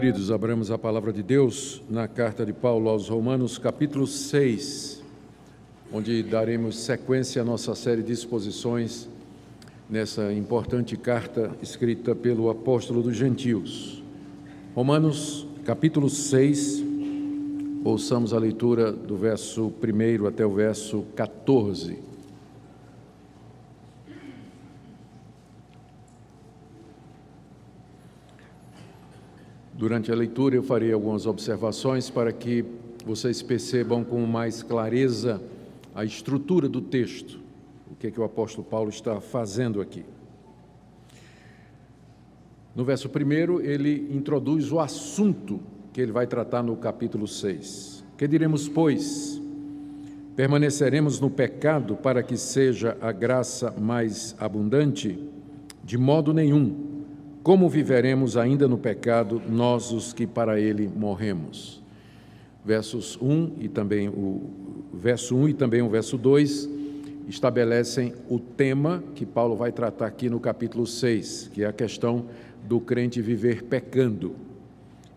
queridos, abramos a palavra de Deus na carta de Paulo aos Romanos, capítulo 6, onde daremos sequência à nossa série de exposições nessa importante carta escrita pelo apóstolo dos gentios. Romanos, capítulo 6, ouçamos a leitura do verso 1 até o verso 14. Durante a leitura, eu farei algumas observações para que vocês percebam com mais clareza a estrutura do texto, o que, é que o apóstolo Paulo está fazendo aqui. No verso 1, ele introduz o assunto que ele vai tratar no capítulo 6. Que diremos, pois? Permaneceremos no pecado para que seja a graça mais abundante? De modo nenhum. Como viveremos ainda no pecado, nós os que para ele morremos? Versos 1 e também o verso 1 e também o verso 2 estabelecem o tema que Paulo vai tratar aqui no capítulo 6, que é a questão do crente viver pecando.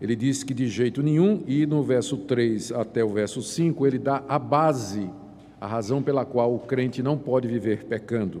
Ele diz que de jeito nenhum, e no verso 3 até o verso 5, ele dá a base, a razão pela qual o crente não pode viver pecando.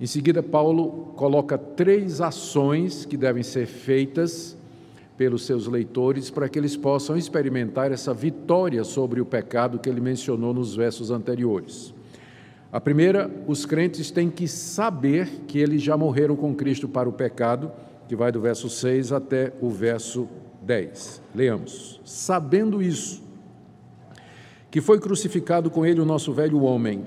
Em seguida, Paulo coloca três ações que devem ser feitas pelos seus leitores para que eles possam experimentar essa vitória sobre o pecado que ele mencionou nos versos anteriores. A primeira, os crentes têm que saber que eles já morreram com Cristo para o pecado, que vai do verso 6 até o verso 10. Leamos. Sabendo isso, que foi crucificado com ele o nosso velho homem,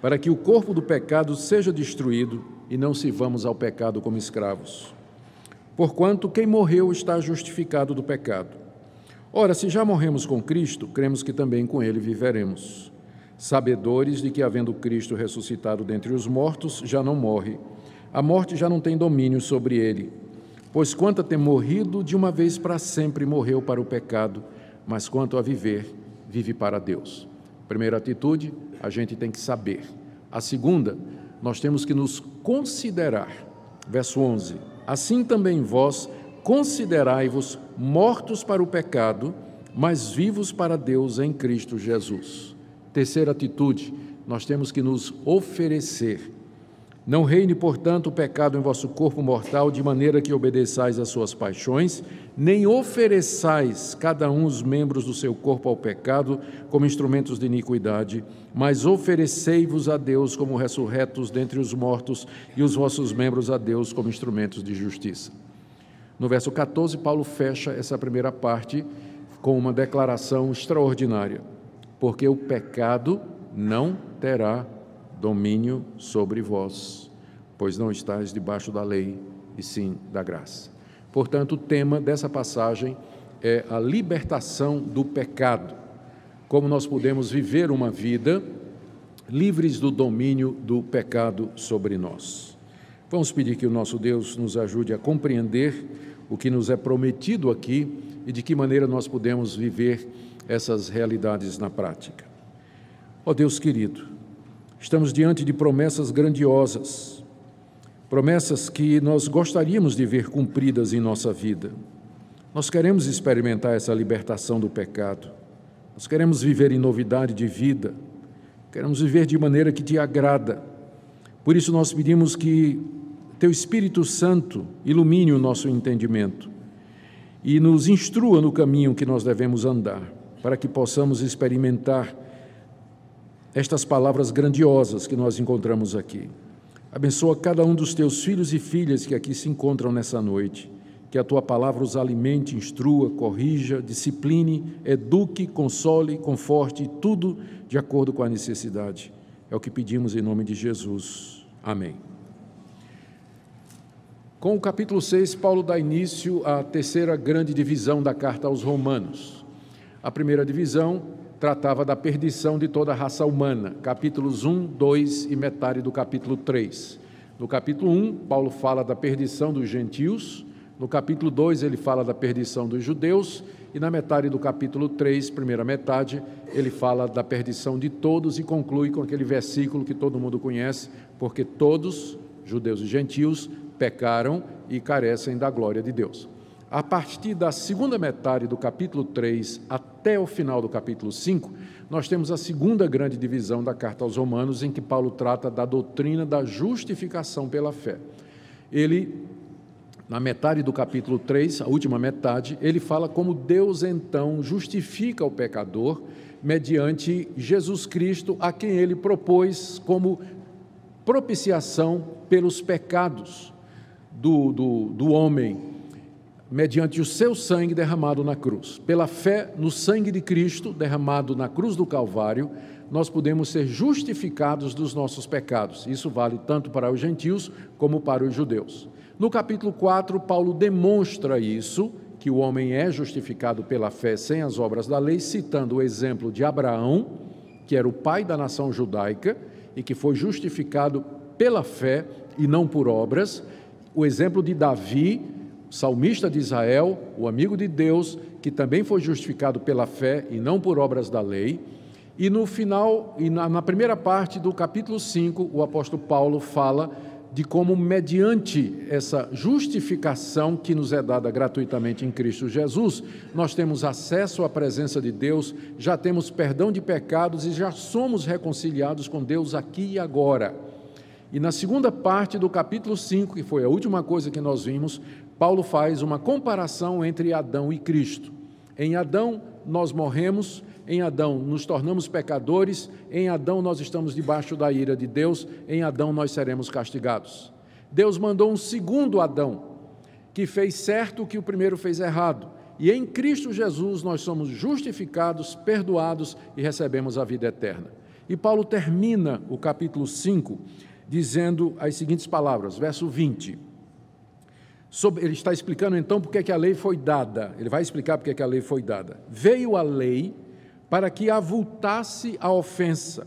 para que o corpo do pecado seja destruído e não sirvamos ao pecado como escravos. Porquanto quem morreu está justificado do pecado. Ora, se já morremos com Cristo, cremos que também com ele viveremos. Sabedores de que, havendo Cristo ressuscitado dentre os mortos, já não morre. A morte já não tem domínio sobre ele. Pois quanto a ter morrido, de uma vez para sempre morreu para o pecado, mas quanto a viver, vive para Deus. Primeira atitude, a gente tem que saber. A segunda, nós temos que nos considerar. Verso 11: Assim também vós considerai-vos mortos para o pecado, mas vivos para Deus em Cristo Jesus. Terceira atitude, nós temos que nos oferecer não reine, portanto, o pecado em vosso corpo mortal, de maneira que obedeçais às suas paixões, nem ofereçais cada um os membros do seu corpo ao pecado como instrumentos de iniquidade, mas oferecei-vos a Deus como ressurretos dentre os mortos e os vossos membros a Deus como instrumentos de justiça. No verso 14, Paulo fecha essa primeira parte com uma declaração extraordinária: porque o pecado não terá domínio sobre vós, pois não estáis debaixo da lei, e sim da graça. Portanto, o tema dessa passagem é a libertação do pecado. Como nós podemos viver uma vida livres do domínio do pecado sobre nós. Vamos pedir que o nosso Deus nos ajude a compreender o que nos é prometido aqui e de que maneira nós podemos viver essas realidades na prática. Ó Deus querido, Estamos diante de promessas grandiosas, promessas que nós gostaríamos de ver cumpridas em nossa vida. Nós queremos experimentar essa libertação do pecado, nós queremos viver em novidade de vida, queremos viver de maneira que te agrada. Por isso, nós pedimos que Teu Espírito Santo ilumine o nosso entendimento e nos instrua no caminho que nós devemos andar, para que possamos experimentar estas palavras grandiosas que nós encontramos aqui. Abençoa cada um dos teus filhos e filhas que aqui se encontram nessa noite. Que a tua palavra os alimente, instrua, corrija, discipline, eduque, console, conforte, tudo de acordo com a necessidade. É o que pedimos em nome de Jesus. Amém. Com o capítulo 6, Paulo dá início à terceira grande divisão da carta aos Romanos. A primeira divisão tratava da perdição de toda a raça humana, capítulos 1, 2 e metade do capítulo 3. No capítulo 1, Paulo fala da perdição dos gentios, no capítulo 2, ele fala da perdição dos judeus, e na metade do capítulo 3, primeira metade, ele fala da perdição de todos e conclui com aquele versículo que todo mundo conhece, porque todos, judeus e gentios, pecaram e carecem da glória de Deus. A partir da segunda metade do capítulo 3 até o final do capítulo 5, nós temos a segunda grande divisão da carta aos Romanos, em que Paulo trata da doutrina da justificação pela fé. Ele, na metade do capítulo 3, a última metade, ele fala como Deus então justifica o pecador mediante Jesus Cristo, a quem ele propôs como propiciação pelos pecados do, do, do homem mediante o seu sangue derramado na cruz. Pela fé no sangue de Cristo derramado na cruz do Calvário, nós podemos ser justificados dos nossos pecados. Isso vale tanto para os gentios como para os judeus. No capítulo 4, Paulo demonstra isso, que o homem é justificado pela fé sem as obras da lei, citando o exemplo de Abraão, que era o pai da nação judaica e que foi justificado pela fé e não por obras, o exemplo de Davi, salmista de Israel, o amigo de Deus, que também foi justificado pela fé e não por obras da lei. E no final, e na, na primeira parte do capítulo 5, o apóstolo Paulo fala de como, mediante essa justificação que nos é dada gratuitamente em Cristo Jesus, nós temos acesso à presença de Deus, já temos perdão de pecados e já somos reconciliados com Deus aqui e agora. E na segunda parte do capítulo 5, que foi a última coisa que nós vimos, Paulo faz uma comparação entre Adão e Cristo. Em Adão nós morremos, em Adão nos tornamos pecadores, em Adão nós estamos debaixo da ira de Deus, em Adão nós seremos castigados. Deus mandou um segundo Adão, que fez certo o que o primeiro fez errado. E em Cristo Jesus nós somos justificados, perdoados e recebemos a vida eterna. E Paulo termina o capítulo 5 dizendo as seguintes palavras, verso 20 Sobre, ele está explicando então porque é que a lei foi dada. Ele vai explicar porque é que a lei foi dada. Veio a lei para que avultasse a ofensa,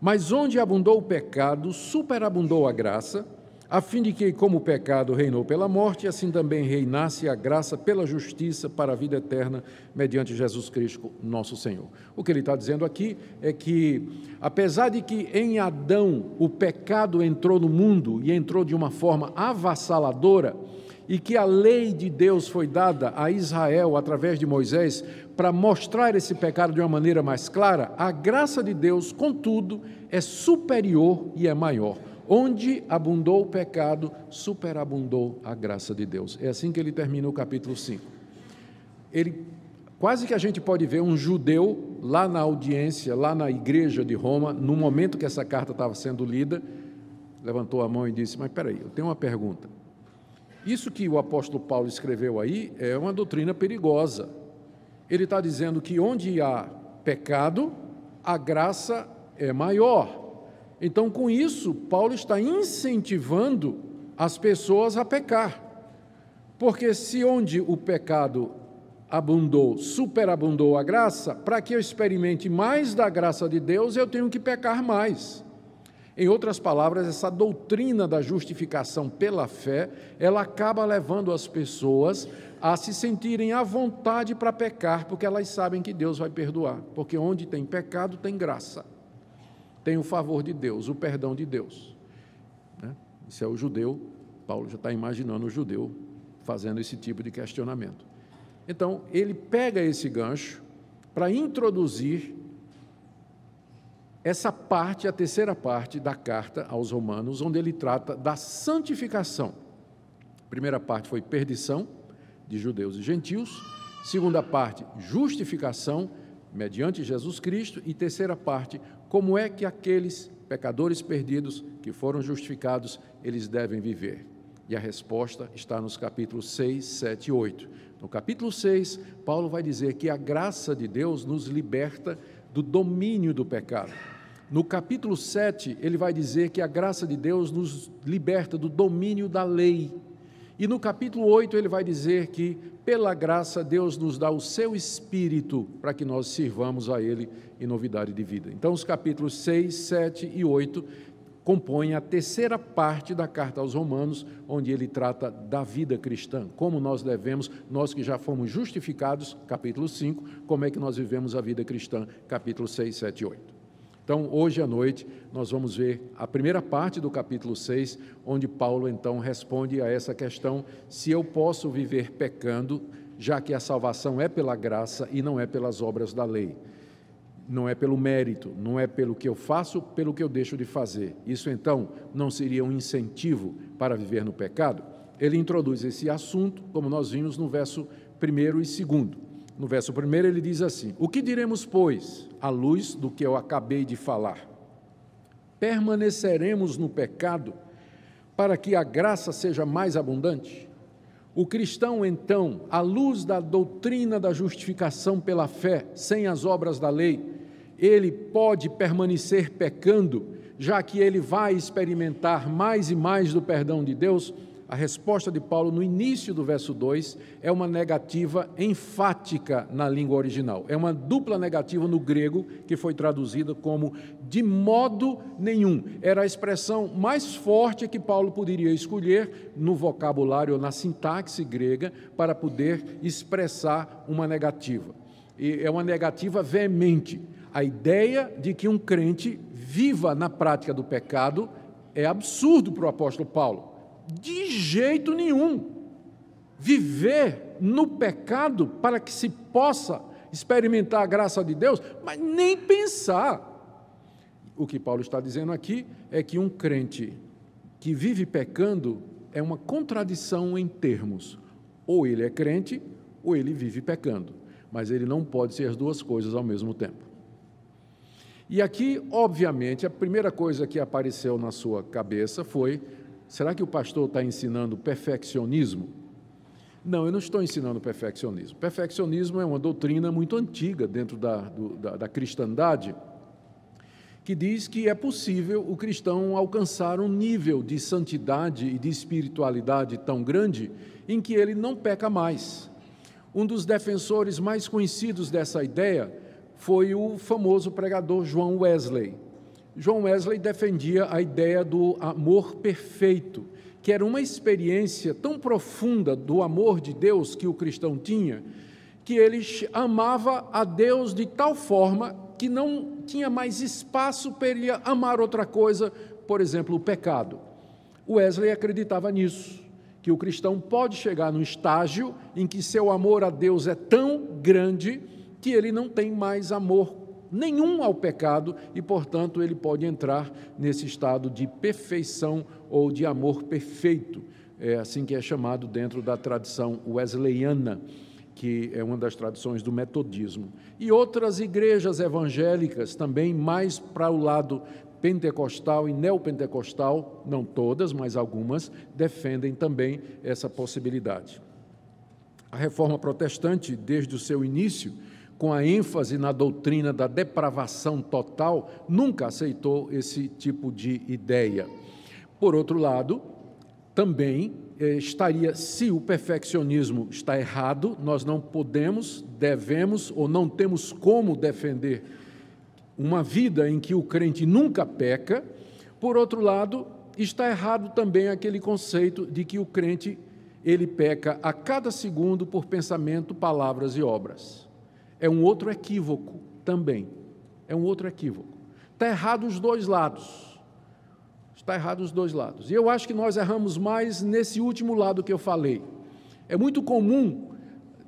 mas onde abundou o pecado, superabundou a graça, a fim de que, como o pecado reinou pela morte, assim também reinasse a graça pela justiça para a vida eterna, mediante Jesus Cristo, nosso Senhor. O que ele está dizendo aqui é que, apesar de que em Adão o pecado entrou no mundo e entrou de uma forma avassaladora, e que a lei de Deus foi dada a Israel através de Moisés para mostrar esse pecado de uma maneira mais clara, a graça de Deus, contudo, é superior e é maior. Onde abundou o pecado, superabundou a graça de Deus. É assim que ele termina o capítulo 5. Ele quase que a gente pode ver um judeu lá na audiência, lá na igreja de Roma, no momento que essa carta estava sendo lida, levantou a mão e disse: Mas peraí, eu tenho uma pergunta. Isso que o apóstolo Paulo escreveu aí é uma doutrina perigosa. Ele está dizendo que onde há pecado, a graça é maior. Então, com isso, Paulo está incentivando as pessoas a pecar. Porque se onde o pecado abundou, superabundou a graça, para que eu experimente mais da graça de Deus, eu tenho que pecar mais. Em outras palavras, essa doutrina da justificação pela fé, ela acaba levando as pessoas a se sentirem à vontade para pecar, porque elas sabem que Deus vai perdoar. Porque onde tem pecado, tem graça. Tem o favor de Deus, o perdão de Deus. Né? Isso é o judeu, Paulo já está imaginando o judeu fazendo esse tipo de questionamento. Então, ele pega esse gancho para introduzir essa parte, a terceira parte da carta aos Romanos, onde ele trata da santificação. A primeira parte foi perdição de judeus e gentios, segunda parte, justificação mediante Jesus Cristo, e terceira parte, como é que aqueles pecadores perdidos que foram justificados, eles devem viver. E a resposta está nos capítulos 6, 7 e 8. No capítulo 6, Paulo vai dizer que a graça de Deus nos liberta do domínio do pecado. No capítulo 7, ele vai dizer que a graça de Deus nos liberta do domínio da lei. E no capítulo 8 ele vai dizer que, pela graça, Deus nos dá o seu espírito para que nós sirvamos a Ele em novidade de vida. Então, os capítulos 6, 7 e 8 compõem a terceira parte da carta aos Romanos, onde ele trata da vida cristã, como nós devemos, nós que já fomos justificados, capítulo 5, como é que nós vivemos a vida cristã, capítulo 6, 7 e 8. Então, hoje à noite, nós vamos ver a primeira parte do capítulo 6, onde Paulo então responde a essa questão: se eu posso viver pecando, já que a salvação é pela graça e não é pelas obras da lei. Não é pelo mérito, não é pelo que eu faço, pelo que eu deixo de fazer. Isso então não seria um incentivo para viver no pecado? Ele introduz esse assunto, como nós vimos no verso 1 e 2. No verso 1 ele diz assim: O que diremos, pois, à luz do que eu acabei de falar? Permaneceremos no pecado para que a graça seja mais abundante? O cristão, então, à luz da doutrina da justificação pela fé, sem as obras da lei, ele pode permanecer pecando, já que ele vai experimentar mais e mais do perdão de Deus? a resposta de Paulo no início do verso 2 é uma negativa enfática na língua original. É uma dupla negativa no grego que foi traduzida como de modo nenhum. Era a expressão mais forte que Paulo poderia escolher no vocabulário ou na sintaxe grega para poder expressar uma negativa. E é uma negativa veemente. A ideia de que um crente viva na prática do pecado é absurdo para o apóstolo Paulo. De jeito nenhum. Viver no pecado para que se possa experimentar a graça de Deus, mas nem pensar. O que Paulo está dizendo aqui é que um crente que vive pecando é uma contradição em termos. Ou ele é crente, ou ele vive pecando. Mas ele não pode ser as duas coisas ao mesmo tempo. E aqui, obviamente, a primeira coisa que apareceu na sua cabeça foi Será que o pastor está ensinando perfeccionismo? Não, eu não estou ensinando perfeccionismo. Perfeccionismo é uma doutrina muito antiga dentro da, do, da, da cristandade, que diz que é possível o cristão alcançar um nível de santidade e de espiritualidade tão grande em que ele não peca mais. Um dos defensores mais conhecidos dessa ideia foi o famoso pregador João Wesley. João Wesley defendia a ideia do amor perfeito, que era uma experiência tão profunda do amor de Deus que o cristão tinha, que ele amava a Deus de tal forma que não tinha mais espaço para ele amar outra coisa, por exemplo, o pecado. Wesley acreditava nisso, que o cristão pode chegar no estágio em que seu amor a Deus é tão grande que ele não tem mais amor nenhum ao pecado e, portanto, ele pode entrar nesse estado de perfeição ou de amor perfeito, é assim que é chamado dentro da tradição wesleyana, que é uma das tradições do metodismo. E outras igrejas evangélicas também mais para o lado pentecostal e neopentecostal, não todas, mas algumas, defendem também essa possibilidade. A reforma protestante, desde o seu início, com a ênfase na doutrina da depravação total, nunca aceitou esse tipo de ideia. Por outro lado, também eh, estaria, se o perfeccionismo está errado, nós não podemos, devemos ou não temos como defender uma vida em que o crente nunca peca. Por outro lado, está errado também aquele conceito de que o crente ele peca a cada segundo por pensamento, palavras e obras é um outro equívoco também. É um outro equívoco. Está errado os dois lados. Está errado os dois lados. E eu acho que nós erramos mais nesse último lado que eu falei. É muito comum,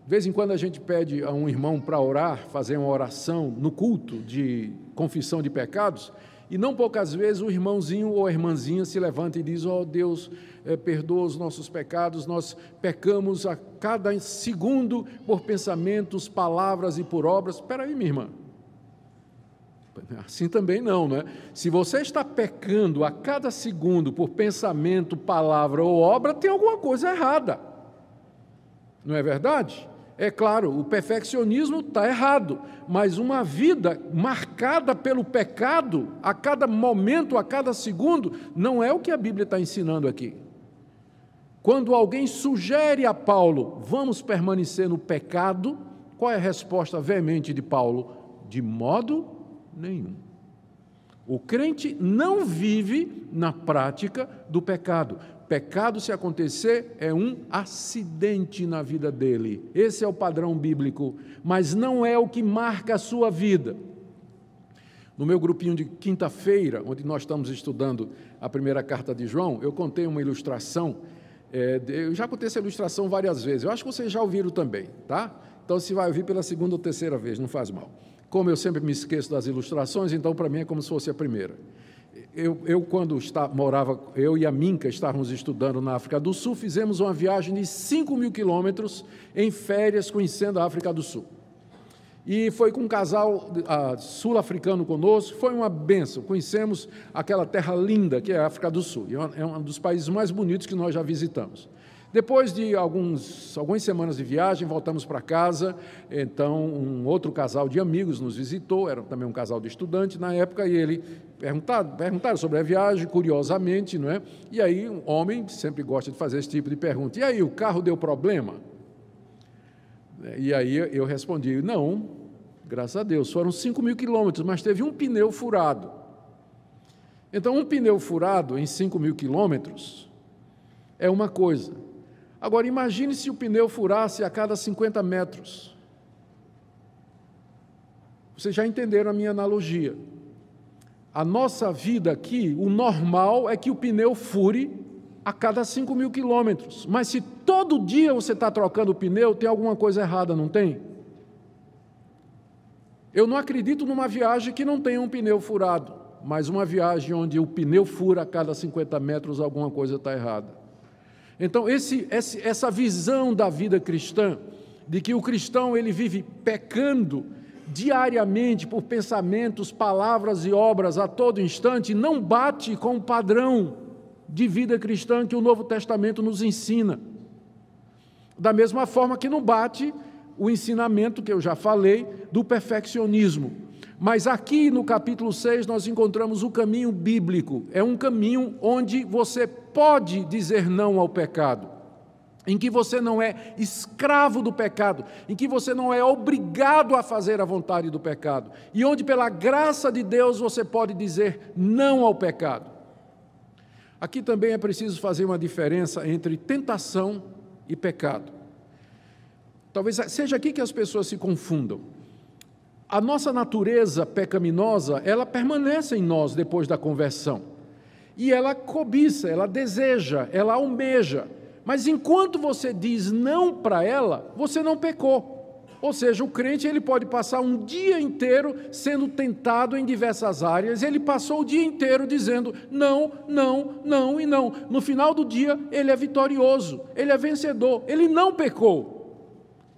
de vez em quando a gente pede a um irmão para orar, fazer uma oração no culto de confissão de pecados, e não poucas vezes o irmãozinho ou a irmãzinha se levanta e diz: Ó oh, Deus, é, perdoa os nossos pecados, nós pecamos a cada segundo por pensamentos, palavras e por obras. Espera aí, minha irmã. Assim também não, né? Se você está pecando a cada segundo por pensamento, palavra ou obra, tem alguma coisa errada. Não é verdade? É claro, o perfeccionismo está errado, mas uma vida marcada pelo pecado a cada momento, a cada segundo, não é o que a Bíblia está ensinando aqui. Quando alguém sugere a Paulo, vamos permanecer no pecado, qual é a resposta veemente de Paulo? De modo nenhum. O crente não vive na prática do pecado. Pecado, se acontecer, é um acidente na vida dele. Esse é o padrão bíblico, mas não é o que marca a sua vida. No meu grupinho de quinta-feira, onde nós estamos estudando a primeira carta de João, eu contei uma ilustração. É, eu já contei essa ilustração várias vezes. Eu acho que vocês já ouviram também, tá? Então, se vai ouvir pela segunda ou terceira vez, não faz mal. Como eu sempre me esqueço das ilustrações, então para mim é como se fosse a primeira. Eu, eu quando está, morava, eu e a Minca estávamos estudando na África do Sul, fizemos uma viagem de 5 mil quilômetros em férias, conhecendo a África do Sul. E foi com um casal uh, sul-africano conosco, foi uma benção. Conhecemos aquela terra linda que é a África do Sul, é, é um dos países mais bonitos que nós já visitamos. Depois de alguns, algumas semanas de viagem, voltamos para casa. Então, um outro casal de amigos nos visitou, era também um casal de estudante na época, e ele perguntaram, perguntaram sobre a viagem, curiosamente, não é? E aí, um homem sempre gosta de fazer esse tipo de pergunta: e aí, o carro deu problema? E aí eu respondi: não, graças a Deus, foram 5 mil quilômetros, mas teve um pneu furado. Então, um pneu furado em 5 mil quilômetros é uma coisa. Agora, imagine se o pneu furasse a cada 50 metros. Vocês já entenderam a minha analogia. A nossa vida aqui, o normal é que o pneu fure a cada 5 mil quilômetros. Mas se todo dia você está trocando o pneu, tem alguma coisa errada, não tem? Eu não acredito numa viagem que não tenha um pneu furado, mas uma viagem onde o pneu fura a cada 50 metros, alguma coisa está errada. Então, esse, essa visão da vida cristã, de que o cristão ele vive pecando diariamente por pensamentos, palavras e obras a todo instante, não bate com o padrão de vida cristã que o Novo Testamento nos ensina. Da mesma forma que não bate o ensinamento que eu já falei do perfeccionismo. Mas aqui no capítulo 6 nós encontramos o caminho bíblico. É um caminho onde você pode dizer não ao pecado, em que você não é escravo do pecado, em que você não é obrigado a fazer a vontade do pecado, e onde pela graça de Deus você pode dizer não ao pecado. Aqui também é preciso fazer uma diferença entre tentação e pecado. Talvez seja aqui que as pessoas se confundam. A nossa natureza pecaminosa, ela permanece em nós depois da conversão. E ela cobiça, ela deseja, ela almeja. Mas enquanto você diz não para ela, você não pecou. Ou seja, o crente ele pode passar um dia inteiro sendo tentado em diversas áreas, ele passou o dia inteiro dizendo não, não, não e não. No final do dia, ele é vitorioso, ele é vencedor, ele não pecou.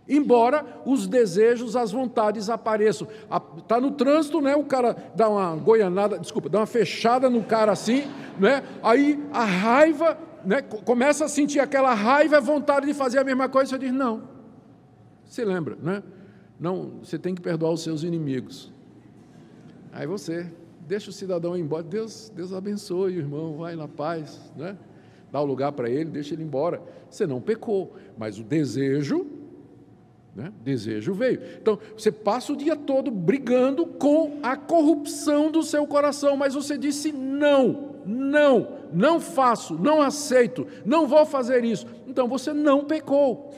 Embora os desejos, as vontades apareçam. Está no trânsito, né? o cara dá uma goianada, desculpa, dá uma fechada no cara assim, né? aí a raiva, né? começa a sentir aquela raiva, vontade de fazer a mesma coisa, você diz, não, você lembra, né? Não, você tem que perdoar os seus inimigos. Aí você deixa o cidadão ir embora. Deus, Deus abençoe irmão, vai na paz, né? Dá o lugar para ele, deixa ele embora. Você não pecou, mas o desejo, né? Desejo veio. Então, você passa o dia todo brigando com a corrupção do seu coração, mas você disse não, não, não faço, não aceito, não vou fazer isso. Então você não pecou.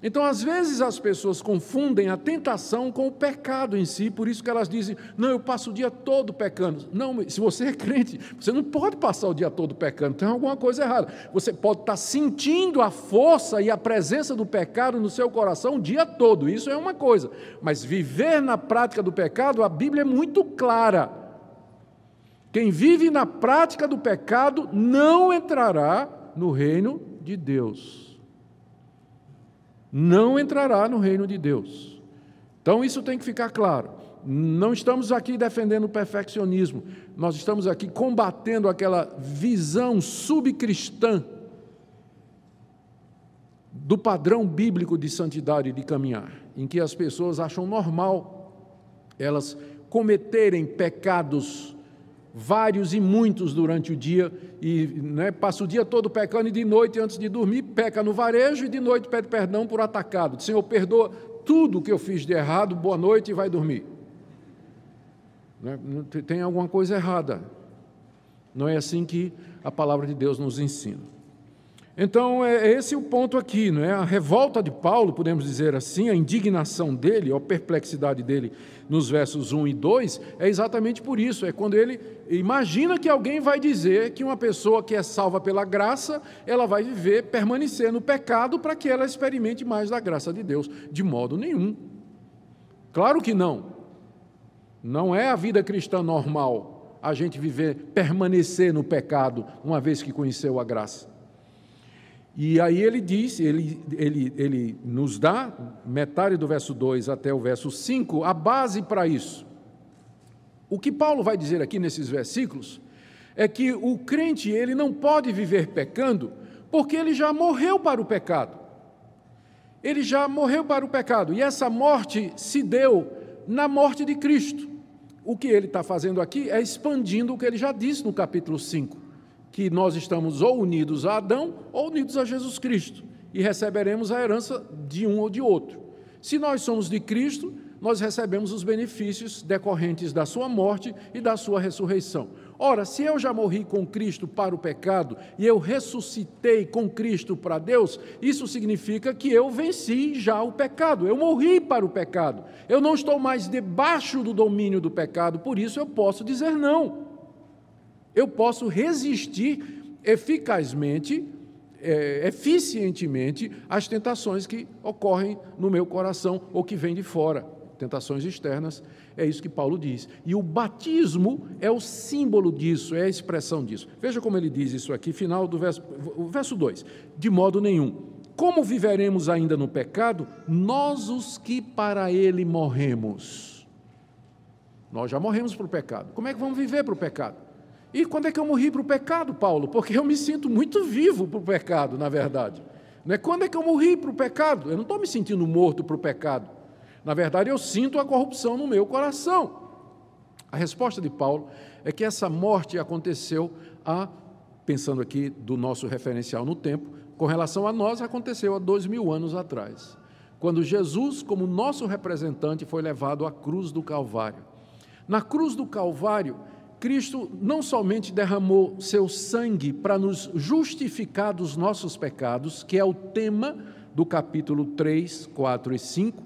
Então, às vezes, as pessoas confundem a tentação com o pecado em si, por isso que elas dizem: não, eu passo o dia todo pecando. Não, se você é crente, você não pode passar o dia todo pecando, tem alguma coisa errada. Você pode estar sentindo a força e a presença do pecado no seu coração o dia todo, isso é uma coisa, mas viver na prática do pecado, a Bíblia é muito clara. Quem vive na prática do pecado não entrará no reino de Deus não entrará no reino de Deus. Então isso tem que ficar claro. Não estamos aqui defendendo o perfeccionismo, nós estamos aqui combatendo aquela visão subcristã do padrão bíblico de santidade de caminhar, em que as pessoas acham normal elas cometerem pecados vários e muitos durante o dia, e né, passa o dia todo pecando, e de noite, antes de dormir, peca no varejo, e de noite pede perdão por atacado. Senhor, perdoa tudo que eu fiz de errado, boa noite e vai dormir. Né, tem alguma coisa errada. Não é assim que a palavra de Deus nos ensina. Então, é, é esse o ponto aqui, não é? A revolta de Paulo, podemos dizer assim, a indignação dele, a perplexidade dele nos versos 1 e 2, é exatamente por isso. É quando ele imagina que alguém vai dizer que uma pessoa que é salva pela graça, ela vai viver, permanecer no pecado para que ela experimente mais da graça de Deus. De modo nenhum. Claro que não. Não é a vida cristã normal a gente viver, permanecer no pecado, uma vez que conheceu a graça. E aí ele diz, ele, ele, ele nos dá, metade do verso 2 até o verso 5, a base para isso. O que Paulo vai dizer aqui nesses versículos é que o crente ele não pode viver pecando porque ele já morreu para o pecado. Ele já morreu para o pecado e essa morte se deu na morte de Cristo. O que ele está fazendo aqui é expandindo o que ele já disse no capítulo 5 que nós estamos ou unidos a Adão ou unidos a Jesus Cristo e receberemos a herança de um ou de outro. Se nós somos de Cristo, nós recebemos os benefícios decorrentes da sua morte e da sua ressurreição. Ora, se eu já morri com Cristo para o pecado e eu ressuscitei com Cristo para Deus, isso significa que eu venci já o pecado, eu morri para o pecado, eu não estou mais debaixo do domínio do pecado, por isso eu posso dizer não eu posso resistir eficazmente, é, eficientemente às tentações que ocorrem no meu coração ou que vêm de fora. Tentações externas, é isso que Paulo diz. E o batismo é o símbolo disso, é a expressão disso. Veja como ele diz isso aqui, final do verso, verso 2: De modo nenhum. Como viveremos ainda no pecado, nós os que para ele morremos? Nós já morremos para o pecado. Como é que vamos viver para o pecado? E quando é que eu morri para o pecado, Paulo? Porque eu me sinto muito vivo para o pecado, na verdade. Não é quando é que eu morri para o pecado? Eu não estou me sentindo morto para o pecado. Na verdade, eu sinto a corrupção no meu coração. A resposta de Paulo é que essa morte aconteceu a, pensando aqui do nosso referencial no tempo, com relação a nós, aconteceu há dois mil anos atrás, quando Jesus, como nosso representante, foi levado à cruz do Calvário. Na cruz do Calvário, Cristo não somente derramou seu sangue para nos justificar dos nossos pecados, que é o tema do capítulo 3, 4 e 5,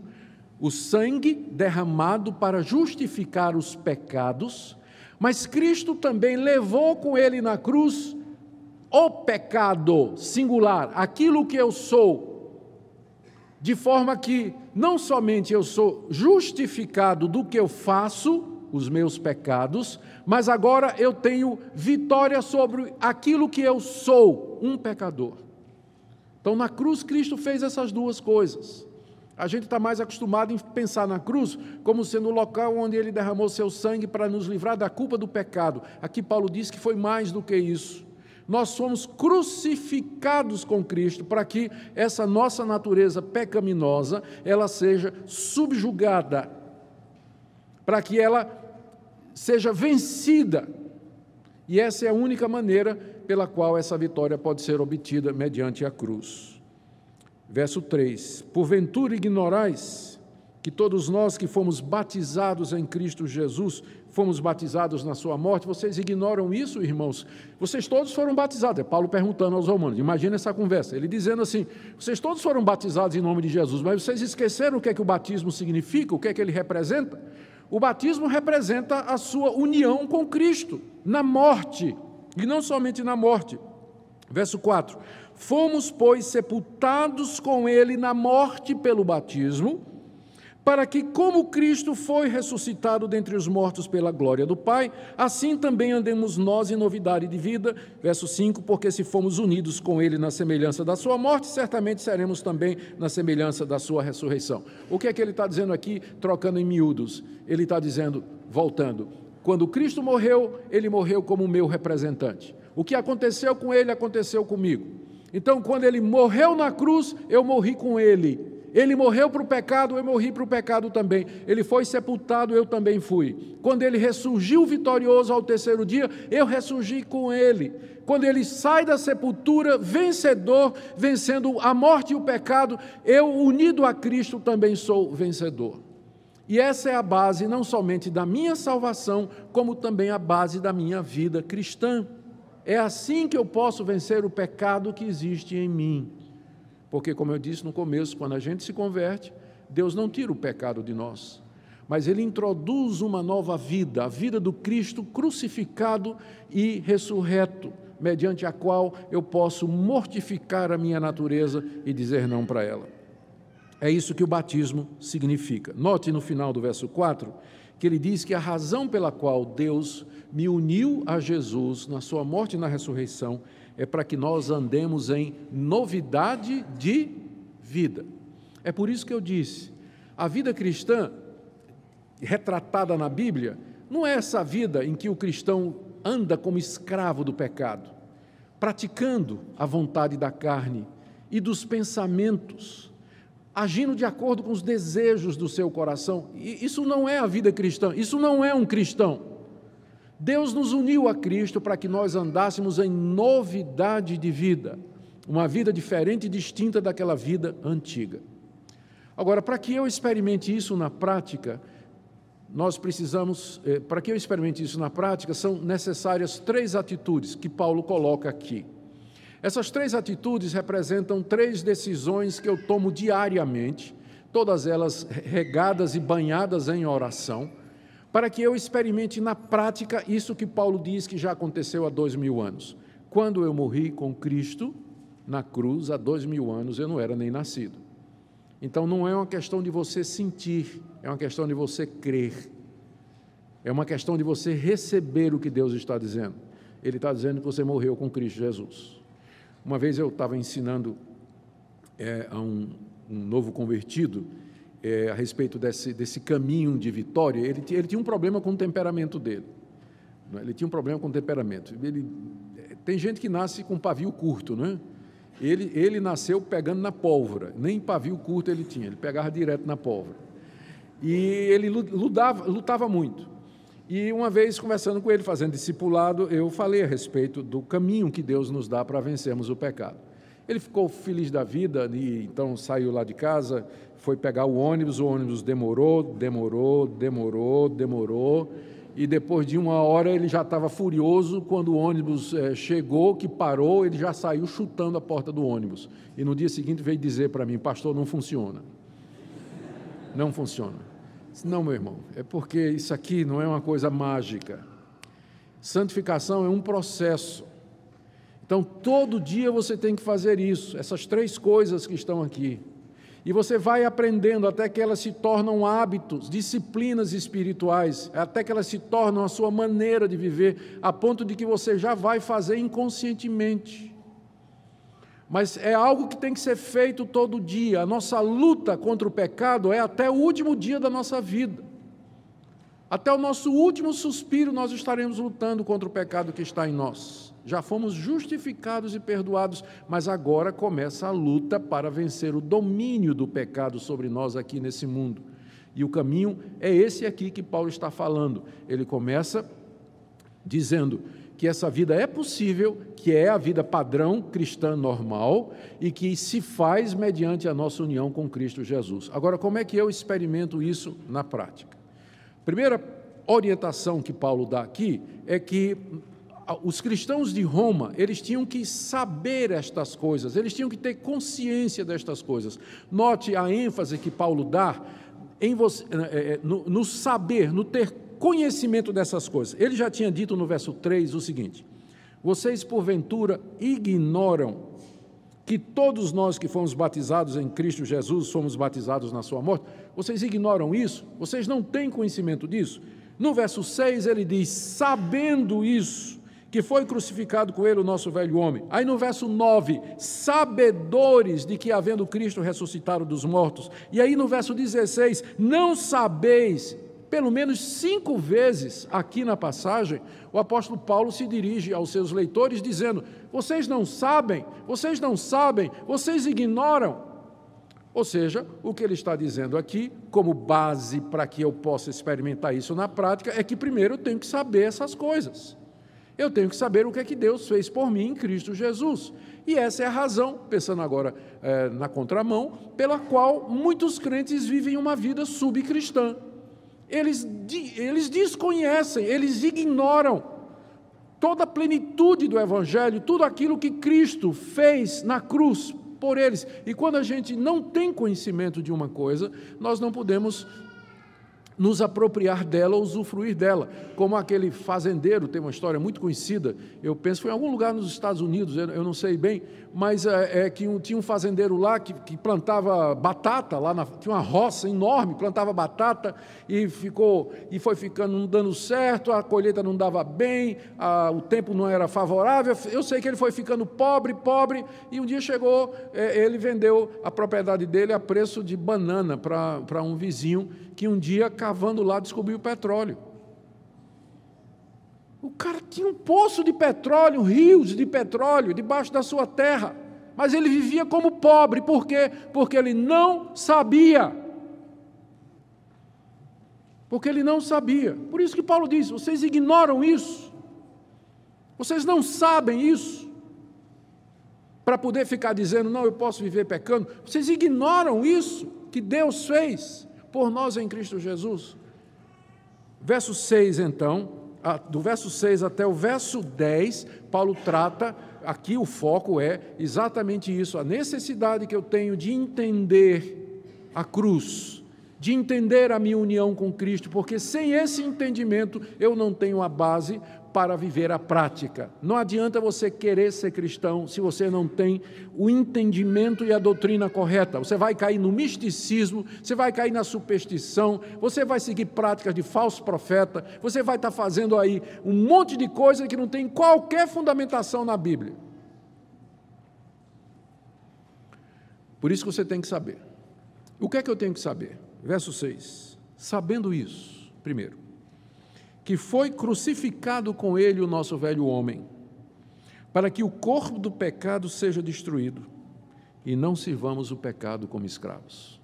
o sangue derramado para justificar os pecados, mas Cristo também levou com ele na cruz o pecado singular, aquilo que eu sou, de forma que não somente eu sou justificado do que eu faço, os meus pecados, mas agora eu tenho vitória sobre aquilo que eu sou, um pecador. Então, na cruz, Cristo fez essas duas coisas. A gente está mais acostumado em pensar na cruz como sendo o local onde ele derramou seu sangue para nos livrar da culpa do pecado. Aqui, Paulo diz que foi mais do que isso. Nós somos crucificados com Cristo para que essa nossa natureza pecaminosa ela seja subjugada, para que ela seja vencida. E essa é a única maneira pela qual essa vitória pode ser obtida mediante a cruz. Verso 3: Porventura ignorais que todos nós que fomos batizados em Cristo Jesus, fomos batizados na sua morte. Vocês ignoram isso, irmãos? Vocês todos foram batizados. É Paulo perguntando aos romanos. Imagina essa conversa. Ele dizendo assim: vocês todos foram batizados em nome de Jesus, mas vocês esqueceram o que é que o batismo significa, o que é que ele representa? O batismo representa a sua união com Cristo na morte, e não somente na morte. Verso 4: Fomos, pois, sepultados com ele na morte pelo batismo para que, como Cristo foi ressuscitado dentre os mortos pela glória do Pai, assim também andemos nós em novidade de vida. Verso 5: Porque se fomos unidos com Ele na semelhança da Sua morte, certamente seremos também na semelhança da Sua ressurreição. O que é que ele está dizendo aqui, trocando em miúdos? Ele está dizendo, voltando, quando Cristo morreu, Ele morreu como meu representante. O que aconteceu com Ele, aconteceu comigo. Então, quando Ele morreu na cruz, eu morri com Ele Ele morreu para o pecado, eu morri para o pecado também. Ele foi sepultado, eu também fui. Quando ele ressurgiu vitorioso ao terceiro dia, eu ressurgi com ele. Quando ele sai da sepultura vencedor, vencendo a morte e o pecado, eu, unido a Cristo, também sou vencedor. E essa é a base não somente da minha salvação, como também a base da minha vida cristã. É assim que eu posso vencer o pecado que existe em mim. Porque, como eu disse no começo, quando a gente se converte, Deus não tira o pecado de nós, mas Ele introduz uma nova vida, a vida do Cristo crucificado e ressurreto, mediante a qual eu posso mortificar a minha natureza e dizer não para ela. É isso que o batismo significa. Note no final do verso 4 que ele diz que a razão pela qual Deus me uniu a Jesus na sua morte e na ressurreição é para que nós andemos em novidade de vida. É por isso que eu disse: a vida cristã, retratada na Bíblia, não é essa vida em que o cristão anda como escravo do pecado, praticando a vontade da carne e dos pensamentos, agindo de acordo com os desejos do seu coração. Isso não é a vida cristã, isso não é um cristão. Deus nos uniu a Cristo para que nós andássemos em novidade de vida, uma vida diferente e distinta daquela vida antiga. Agora, para que eu experimente isso na prática, nós precisamos, eh, para que eu experimente isso na prática, são necessárias três atitudes que Paulo coloca aqui. Essas três atitudes representam três decisões que eu tomo diariamente, todas elas regadas e banhadas em oração para que eu experimente na prática isso que Paulo diz que já aconteceu há dois mil anos. Quando eu morri com Cristo na cruz, há dois mil anos, eu não era nem nascido. Então não é uma questão de você sentir, é uma questão de você crer. É uma questão de você receber o que Deus está dizendo. Ele está dizendo que você morreu com Cristo Jesus. Uma vez eu estava ensinando é, a um, um novo convertido, é, a respeito desse, desse caminho de vitória, ele, ele tinha um problema com o temperamento dele. É? Ele tinha um problema com o temperamento. Ele, tem gente que nasce com pavio curto, não é? Ele, ele nasceu pegando na pólvora, nem pavio curto ele tinha, ele pegava direto na pólvora. E ele lutava, lutava muito. E uma vez, conversando com ele, fazendo discipulado, eu falei a respeito do caminho que Deus nos dá para vencermos o pecado. Ele ficou feliz da vida e então saiu lá de casa, foi pegar o ônibus, o ônibus demorou, demorou, demorou, demorou, e depois de uma hora ele já estava furioso. Quando o ônibus é, chegou, que parou, ele já saiu chutando a porta do ônibus. E no dia seguinte veio dizer para mim: Pastor, não funciona. Não funciona. Não, meu irmão, é porque isso aqui não é uma coisa mágica. Santificação é um processo. Então, todo dia você tem que fazer isso, essas três coisas que estão aqui. E você vai aprendendo até que elas se tornam hábitos, disciplinas espirituais, até que elas se tornam a sua maneira de viver, a ponto de que você já vai fazer inconscientemente. Mas é algo que tem que ser feito todo dia. A nossa luta contra o pecado é até o último dia da nossa vida. Até o nosso último suspiro nós estaremos lutando contra o pecado que está em nós já fomos justificados e perdoados, mas agora começa a luta para vencer o domínio do pecado sobre nós aqui nesse mundo. E o caminho é esse aqui que Paulo está falando. Ele começa dizendo que essa vida é possível, que é a vida padrão cristã normal e que se faz mediante a nossa união com Cristo Jesus. Agora, como é que eu experimento isso na prática? Primeira orientação que Paulo dá aqui é que os cristãos de Roma, eles tinham que saber estas coisas, eles tinham que ter consciência destas coisas. Note a ênfase que Paulo dá em você, é, no, no saber, no ter conhecimento dessas coisas. Ele já tinha dito no verso 3 o seguinte: Vocês, porventura, ignoram que todos nós que fomos batizados em Cristo Jesus somos batizados na sua morte? Vocês ignoram isso? Vocês não têm conhecimento disso? No verso 6 ele diz: Sabendo isso, que foi crucificado com ele o nosso velho homem. Aí no verso 9, sabedores de que havendo Cristo ressuscitado dos mortos. E aí no verso 16, não sabeis, pelo menos cinco vezes aqui na passagem, o apóstolo Paulo se dirige aos seus leitores dizendo: Vocês não sabem, vocês não sabem, vocês ignoram. Ou seja, o que ele está dizendo aqui, como base para que eu possa experimentar isso na prática, é que primeiro eu tenho que saber essas coisas. Eu tenho que saber o que é que Deus fez por mim em Cristo Jesus. E essa é a razão, pensando agora é, na contramão, pela qual muitos crentes vivem uma vida subcristã. Eles, eles desconhecem, eles ignoram toda a plenitude do Evangelho, tudo aquilo que Cristo fez na cruz por eles. E quando a gente não tem conhecimento de uma coisa, nós não podemos nos apropriar dela, usufruir dela. Como aquele fazendeiro, tem uma história muito conhecida, eu penso foi em algum lugar nos Estados Unidos, eu não sei bem, mas é, é que um, tinha um fazendeiro lá que, que plantava batata, lá na, tinha uma roça enorme, plantava batata e ficou e foi ficando não dando certo, a colheita não dava bem, a, o tempo não era favorável. Eu sei que ele foi ficando pobre, pobre, e um dia chegou, é, ele vendeu a propriedade dele a preço de banana para um vizinho que um dia cavando lá descobriu petróleo. O cara tinha um poço de petróleo, rios de petróleo debaixo da sua terra, mas ele vivia como pobre, por quê? Porque ele não sabia. Porque ele não sabia. Por isso que Paulo diz: vocês ignoram isso, vocês não sabem isso, para poder ficar dizendo, não, eu posso viver pecando, vocês ignoram isso que Deus fez por nós em Cristo Jesus. Verso 6, então, do verso 6 até o verso 10, Paulo trata, aqui o foco é exatamente isso, a necessidade que eu tenho de entender a cruz, de entender a minha união com Cristo, porque sem esse entendimento eu não tenho a base para viver a prática. Não adianta você querer ser cristão se você não tem o entendimento e a doutrina correta. Você vai cair no misticismo, você vai cair na superstição, você vai seguir práticas de falso profeta, você vai estar fazendo aí um monte de coisa que não tem qualquer fundamentação na Bíblia. Por isso que você tem que saber. O que é que eu tenho que saber? Verso 6. Sabendo isso, primeiro, que foi crucificado com ele o nosso velho homem, para que o corpo do pecado seja destruído e não sirvamos o pecado como escravos.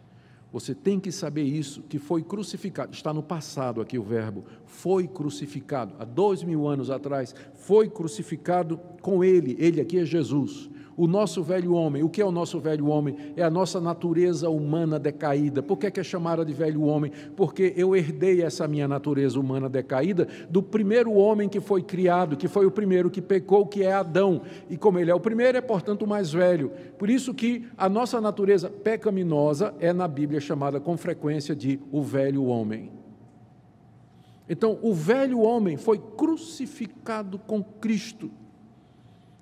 Você tem que saber isso, que foi crucificado, está no passado aqui o verbo, foi crucificado, há dois mil anos atrás, foi crucificado com ele, ele aqui é Jesus, o nosso velho homem. O que é o nosso velho homem? É a nossa natureza humana decaída. Por que é, que é chamada de velho homem? Porque eu herdei essa minha natureza humana decaída do primeiro homem que foi criado, que foi o primeiro que pecou, que é Adão. E como ele é o primeiro, é portanto o mais velho. Por isso que a nossa natureza pecaminosa é na Bíblia chamada com frequência de o velho homem. Então, o velho homem foi crucificado com Cristo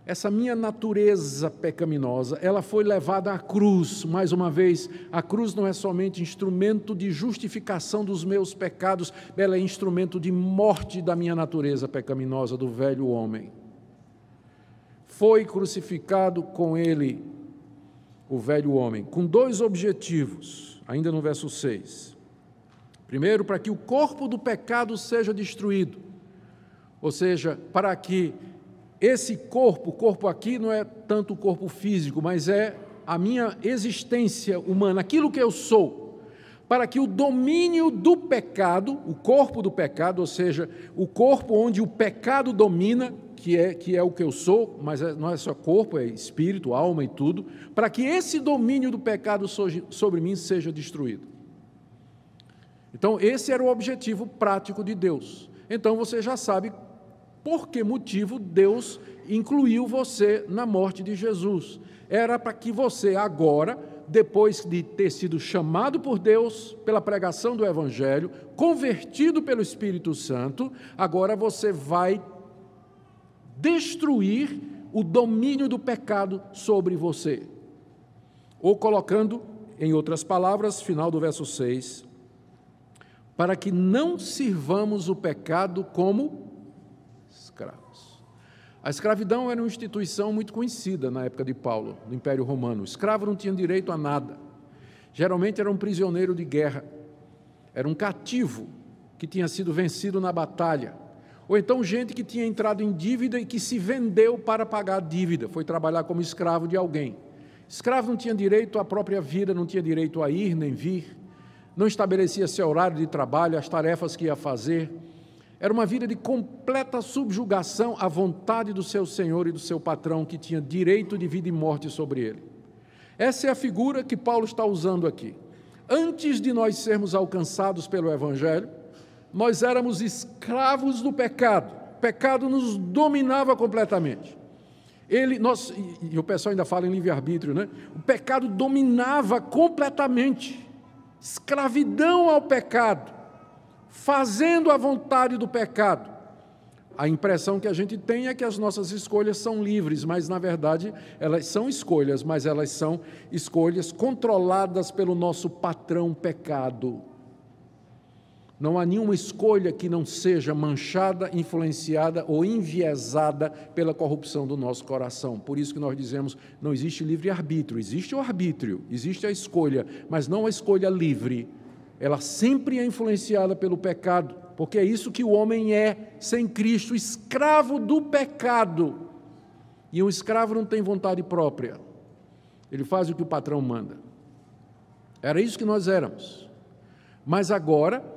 essa minha natureza pecaminosa, ela foi levada à cruz. Mais uma vez, a cruz não é somente instrumento de justificação dos meus pecados, ela é instrumento de morte da minha natureza pecaminosa, do velho homem. Foi crucificado com ele, o velho homem, com dois objetivos, ainda no verso 6. Primeiro, para que o corpo do pecado seja destruído, ou seja, para que esse corpo, o corpo aqui não é tanto o corpo físico, mas é a minha existência humana, aquilo que eu sou, para que o domínio do pecado, o corpo do pecado, ou seja, o corpo onde o pecado domina, que é, que é o que eu sou, mas é, não é só corpo, é espírito, alma e tudo, para que esse domínio do pecado sobre, sobre mim seja destruído. Então, esse era o objetivo prático de Deus. Então, você já sabe por que motivo Deus incluiu você na morte de Jesus. Era para que você agora, depois de ter sido chamado por Deus pela pregação do Evangelho, convertido pelo Espírito Santo, agora você vai destruir o domínio do pecado sobre você. Ou colocando, em outras palavras, final do verso 6, para que não sirvamos o pecado como escravos. A escravidão era uma instituição muito conhecida na época de Paulo, no Império Romano. O escravo não tinha direito a nada. Geralmente era um prisioneiro de guerra, era um cativo que tinha sido vencido na batalha. Ou então gente que tinha entrado em dívida e que se vendeu para pagar a dívida, foi trabalhar como escravo de alguém. Escravo não tinha direito à própria vida, não tinha direito a ir nem vir, não estabelecia seu horário de trabalho, as tarefas que ia fazer. Era uma vida de completa subjugação à vontade do seu senhor e do seu patrão, que tinha direito de vida e morte sobre ele. Essa é a figura que Paulo está usando aqui. Antes de nós sermos alcançados pelo Evangelho, nós éramos escravos do pecado. O pecado nos dominava completamente. Ele, nós, e o pessoal ainda fala em livre-arbítrio, né? O pecado dominava completamente. Escravidão ao pecado, fazendo a vontade do pecado. A impressão que a gente tem é que as nossas escolhas são livres, mas na verdade elas são escolhas, mas elas são escolhas controladas pelo nosso patrão pecado. Não há nenhuma escolha que não seja manchada, influenciada ou enviesada pela corrupção do nosso coração. Por isso que nós dizemos, não existe livre-arbítrio, existe o arbítrio, existe a escolha, mas não a escolha livre. Ela sempre é influenciada pelo pecado, porque é isso que o homem é sem Cristo, escravo do pecado. E um escravo não tem vontade própria. Ele faz o que o patrão manda. Era isso que nós éramos. Mas agora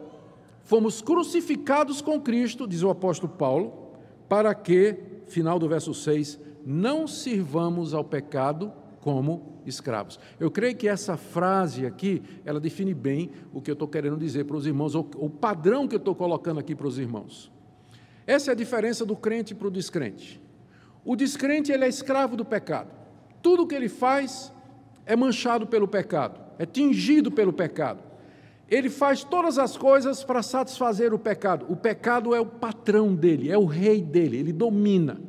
fomos crucificados com Cristo, diz o apóstolo Paulo, para que, final do verso 6, não sirvamos ao pecado como escravos. Eu creio que essa frase aqui, ela define bem o que eu estou querendo dizer para os irmãos, o padrão que eu estou colocando aqui para os irmãos. Essa é a diferença do crente para o descrente. O descrente, ele é escravo do pecado. Tudo que ele faz é manchado pelo pecado, é tingido pelo pecado. Ele faz todas as coisas para satisfazer o pecado. O pecado é o patrão dele, é o rei dele, ele domina.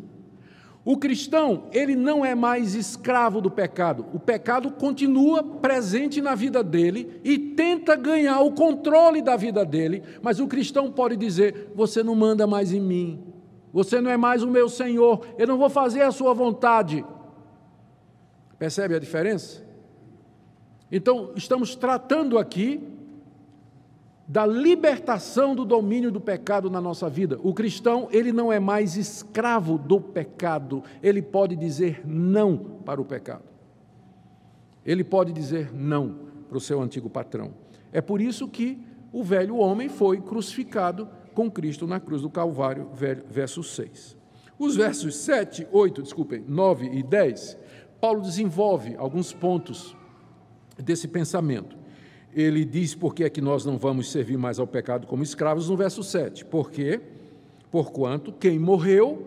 O cristão, ele não é mais escravo do pecado. O pecado continua presente na vida dele e tenta ganhar o controle da vida dele, mas o cristão pode dizer: Você não manda mais em mim, você não é mais o meu Senhor, eu não vou fazer a sua vontade. Percebe a diferença? Então, estamos tratando aqui da libertação do domínio do pecado na nossa vida. O cristão, ele não é mais escravo do pecado, ele pode dizer não para o pecado. Ele pode dizer não para o seu antigo patrão. É por isso que o velho homem foi crucificado com Cristo na cruz do Calvário, verso 6. Os versos 7, 8, desculpem, 9 e 10, Paulo desenvolve alguns pontos desse pensamento ele diz por que é que nós não vamos servir mais ao pecado como escravos no verso 7. Porque, porquanto, quem morreu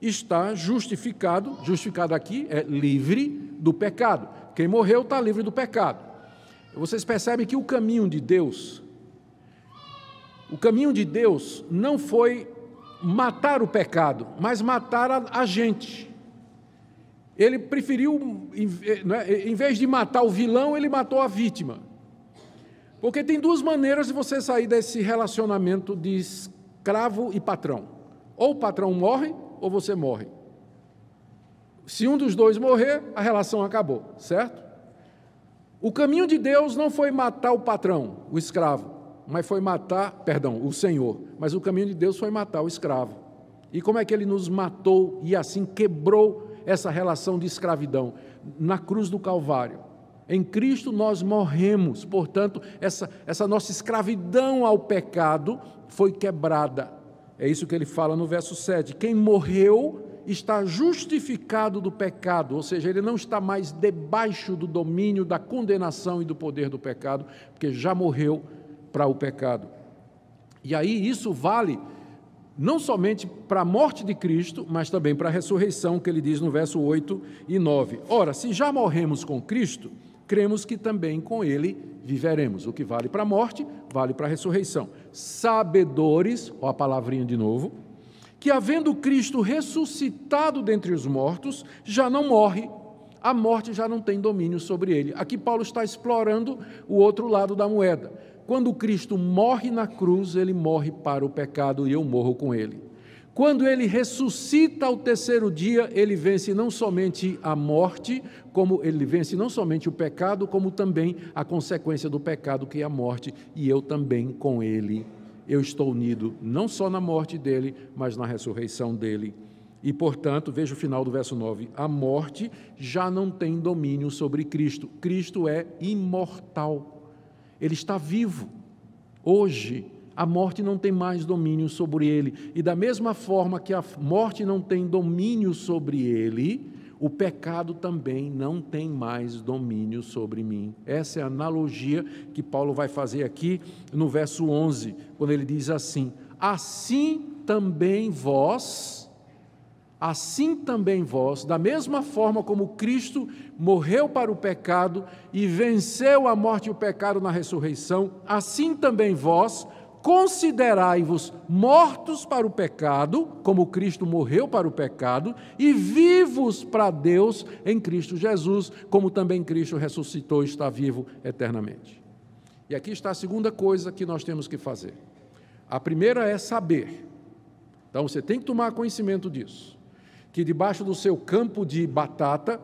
está justificado, justificado aqui é livre do pecado. Quem morreu está livre do pecado. Vocês percebem que o caminho de Deus, o caminho de Deus não foi matar o pecado, mas matar a, a gente. Ele preferiu, em vez de matar o vilão, ele matou a vítima. Porque tem duas maneiras de você sair desse relacionamento de escravo e patrão. Ou o patrão morre, ou você morre. Se um dos dois morrer, a relação acabou, certo? O caminho de Deus não foi matar o patrão, o escravo, mas foi matar, perdão, o Senhor. Mas o caminho de Deus foi matar o escravo. E como é que ele nos matou e assim quebrou essa relação de escravidão? Na cruz do Calvário. Em Cristo nós morremos, portanto, essa, essa nossa escravidão ao pecado foi quebrada. É isso que ele fala no verso 7. Quem morreu está justificado do pecado, ou seja, ele não está mais debaixo do domínio da condenação e do poder do pecado, porque já morreu para o pecado. E aí isso vale não somente para a morte de Cristo, mas também para a ressurreição, que ele diz no verso 8 e 9. Ora, se já morremos com Cristo, cremos que também com ele viveremos. O que vale para a morte, vale para a ressurreição. Sabedores, ó a palavrinha de novo, que havendo Cristo ressuscitado dentre os mortos, já não morre, a morte já não tem domínio sobre ele. Aqui Paulo está explorando o outro lado da moeda. Quando Cristo morre na cruz, ele morre para o pecado e eu morro com ele. Quando ele ressuscita ao terceiro dia, ele vence não somente a morte, como ele vence não somente o pecado, como também a consequência do pecado, que é a morte, e eu também com ele. Eu estou unido não só na morte dele, mas na ressurreição dele. E, portanto, veja o final do verso 9: a morte já não tem domínio sobre Cristo. Cristo é imortal. Ele está vivo. Hoje, a morte não tem mais domínio sobre ele. E da mesma forma que a morte não tem domínio sobre ele, o pecado também não tem mais domínio sobre mim. Essa é a analogia que Paulo vai fazer aqui no verso 11, quando ele diz assim: Assim também vós, assim também vós, da mesma forma como Cristo morreu para o pecado e venceu a morte e o pecado na ressurreição, assim também vós considerai-vos mortos para o pecado, como Cristo morreu para o pecado, e vivos para Deus em Cristo Jesus, como também Cristo ressuscitou e está vivo eternamente. E aqui está a segunda coisa que nós temos que fazer. A primeira é saber. Então você tem que tomar conhecimento disso. Que debaixo do seu campo de batata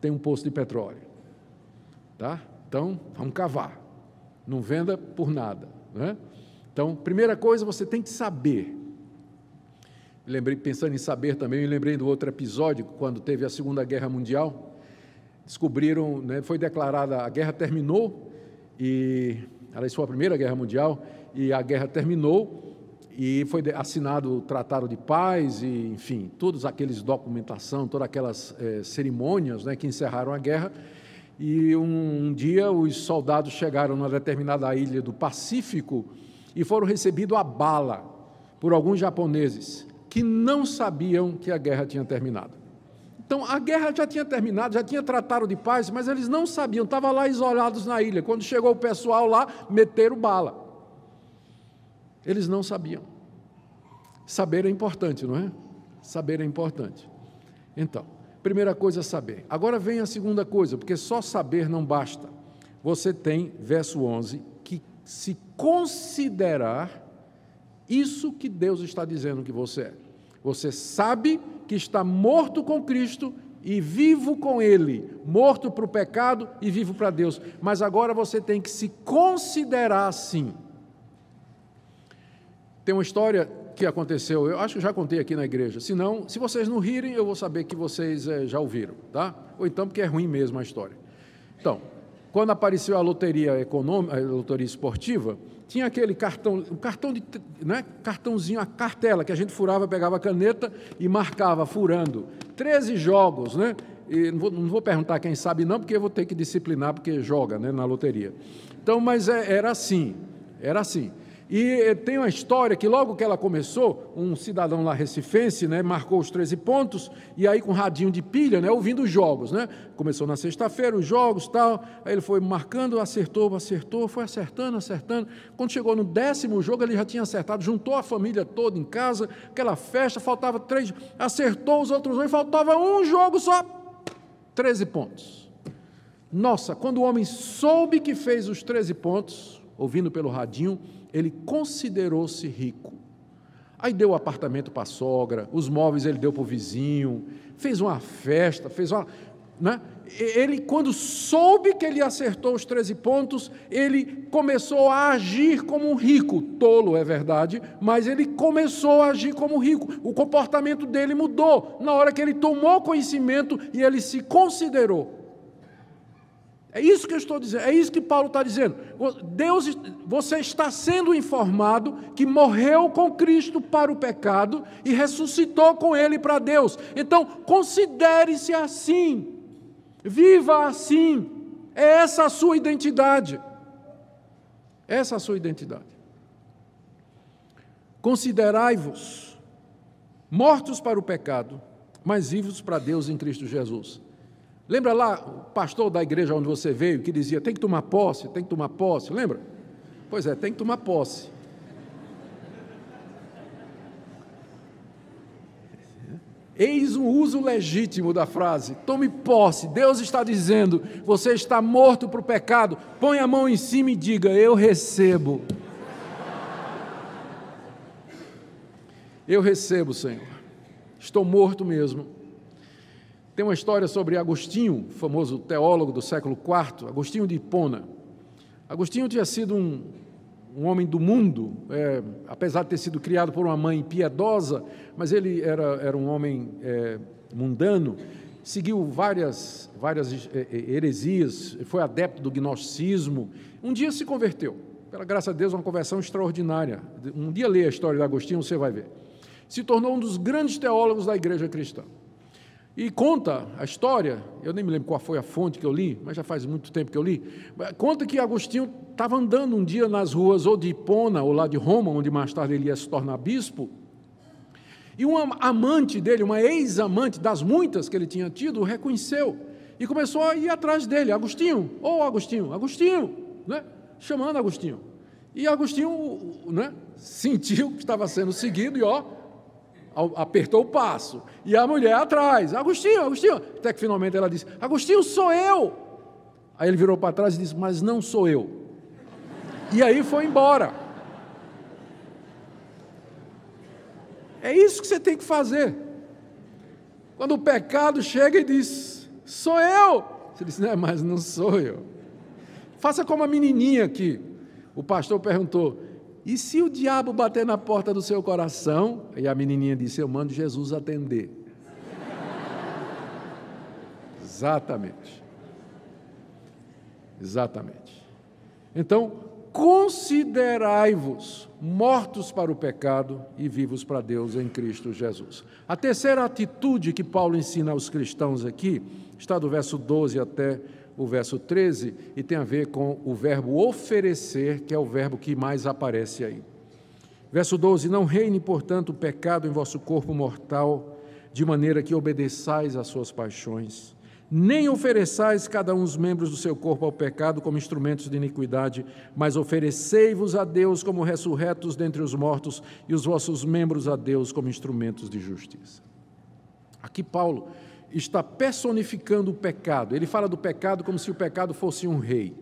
tem um poço de petróleo. Tá? Então, vamos cavar. Não venda por nada. Não é? Então, primeira coisa, você tem que saber. lembrei, pensando em saber também, me lembrei do outro episódio, quando teve a Segunda Guerra Mundial. Descobriram, né, foi declarada, a guerra terminou, e ela foi a Primeira Guerra Mundial, e a guerra terminou, e foi assinado o Tratado de Paz, e, enfim, todos aqueles documentação, todas aquelas é, cerimônias né, que encerraram a guerra. E um, um dia os soldados chegaram numa determinada ilha do Pacífico, e foram recebidos a bala por alguns japoneses que não sabiam que a guerra tinha terminado. Então, a guerra já tinha terminado, já tinha tratado de paz, mas eles não sabiam, estavam lá isolados na ilha. Quando chegou o pessoal lá, meteram bala. Eles não sabiam. Saber é importante, não é? Saber é importante. Então, primeira coisa é saber. Agora vem a segunda coisa, porque só saber não basta. Você tem, verso 11, se considerar isso que Deus está dizendo que você é. Você sabe que está morto com Cristo e vivo com Ele, morto para o pecado e vivo para Deus. Mas agora você tem que se considerar assim. Tem uma história que aconteceu, eu acho que já contei aqui na igreja. Se não, se vocês não rirem, eu vou saber que vocês é, já ouviram, tá? Ou então porque é ruim mesmo a história. Então, quando apareceu a loteria econômica, a loteria esportiva, tinha aquele cartão, o cartão de, né, cartãozinho, a cartela que a gente furava, pegava a caneta e marcava furando. 13 jogos, né? E não vou, não vou perguntar quem sabe não, porque eu vou ter que disciplinar porque joga, né, na loteria. Então, mas é, era assim, era assim. E eh, tem uma história que logo que ela começou, um cidadão lá recifense, né, marcou os 13 pontos, e aí com radinho de pilha, né, ouvindo os jogos, né? Começou na sexta-feira os jogos, tal, aí ele foi marcando, acertou, acertou, foi acertando, acertando. Quando chegou no décimo jogo, ele já tinha acertado, juntou a família toda em casa, aquela festa, faltava três, acertou os outros dois, faltava um jogo só, 13 pontos. Nossa, quando o homem soube que fez os 13 pontos, ouvindo pelo radinho, ele considerou-se rico. Aí deu o apartamento para a sogra, os móveis ele deu para o vizinho, fez uma festa, fez uma. Né? Ele, quando soube que ele acertou os 13 pontos, ele começou a agir como um rico. Tolo, é verdade, mas ele começou a agir como rico. O comportamento dele mudou na hora que ele tomou conhecimento e ele se considerou. É isso que eu estou dizendo, é isso que Paulo está dizendo. Deus, você está sendo informado que morreu com Cristo para o pecado e ressuscitou com Ele para Deus. Então, considere-se assim, viva assim. É essa a sua identidade. Essa é a sua identidade. Considerai-vos mortos para o pecado, mas vivos para Deus em Cristo Jesus. Lembra lá o pastor da igreja onde você veio que dizia: tem que tomar posse, tem que tomar posse? Lembra? Pois é, tem que tomar posse. Eis um uso legítimo da frase: tome posse. Deus está dizendo: você está morto para o pecado. Põe a mão em cima e diga: eu recebo. Eu recebo, Senhor. Estou morto mesmo tem uma história sobre Agostinho, famoso teólogo do século IV, Agostinho de Hipona. Agostinho tinha sido um, um homem do mundo, é, apesar de ter sido criado por uma mãe piedosa, mas ele era, era um homem é, mundano, seguiu várias, várias é, é, heresias, foi adepto do gnosticismo. Um dia se converteu, pela graça de Deus, uma conversão extraordinária. Um dia lê a história de Agostinho, você vai ver. Se tornou um dos grandes teólogos da igreja cristã. E conta a história, eu nem me lembro qual foi a fonte que eu li, mas já faz muito tempo que eu li. Conta que Agostinho estava andando um dia nas ruas ou de Hipona ou lá de Roma, onde mais tarde ele ia se tornar bispo, e uma amante dele, uma ex-amante das muitas que ele tinha tido, o reconheceu e começou a ir atrás dele. Agostinho, ô oh, Agostinho, Agostinho, né? chamando Agostinho. E Agostinho né? sentiu que estava sendo seguido e ó, apertou o passo. E a mulher atrás, Agostinho, Agostinho. Até que finalmente ela disse: Agostinho, sou eu. Aí ele virou para trás e disse: Mas não sou eu. E aí foi embora. É isso que você tem que fazer. Quando o pecado chega e diz: Sou eu. Você diz: Não, mas não sou eu. Faça como a menininha aqui. O pastor perguntou: e se o diabo bater na porta do seu coração? E a menininha disse: Eu mando Jesus atender. Exatamente. Exatamente. Então, considerai-vos mortos para o pecado e vivos para Deus em Cristo Jesus. A terceira atitude que Paulo ensina aos cristãos aqui está do verso 12 até o verso 13, e tem a ver com o verbo oferecer, que é o verbo que mais aparece aí. Verso 12: Não reine, portanto, o pecado em vosso corpo mortal, de maneira que obedeçais às suas paixões, nem ofereçais cada um os membros do seu corpo ao pecado como instrumentos de iniquidade, mas oferecei-vos a Deus como ressurretos dentre os mortos, e os vossos membros a Deus como instrumentos de justiça. Aqui Paulo está personificando o pecado. Ele fala do pecado como se o pecado fosse um rei.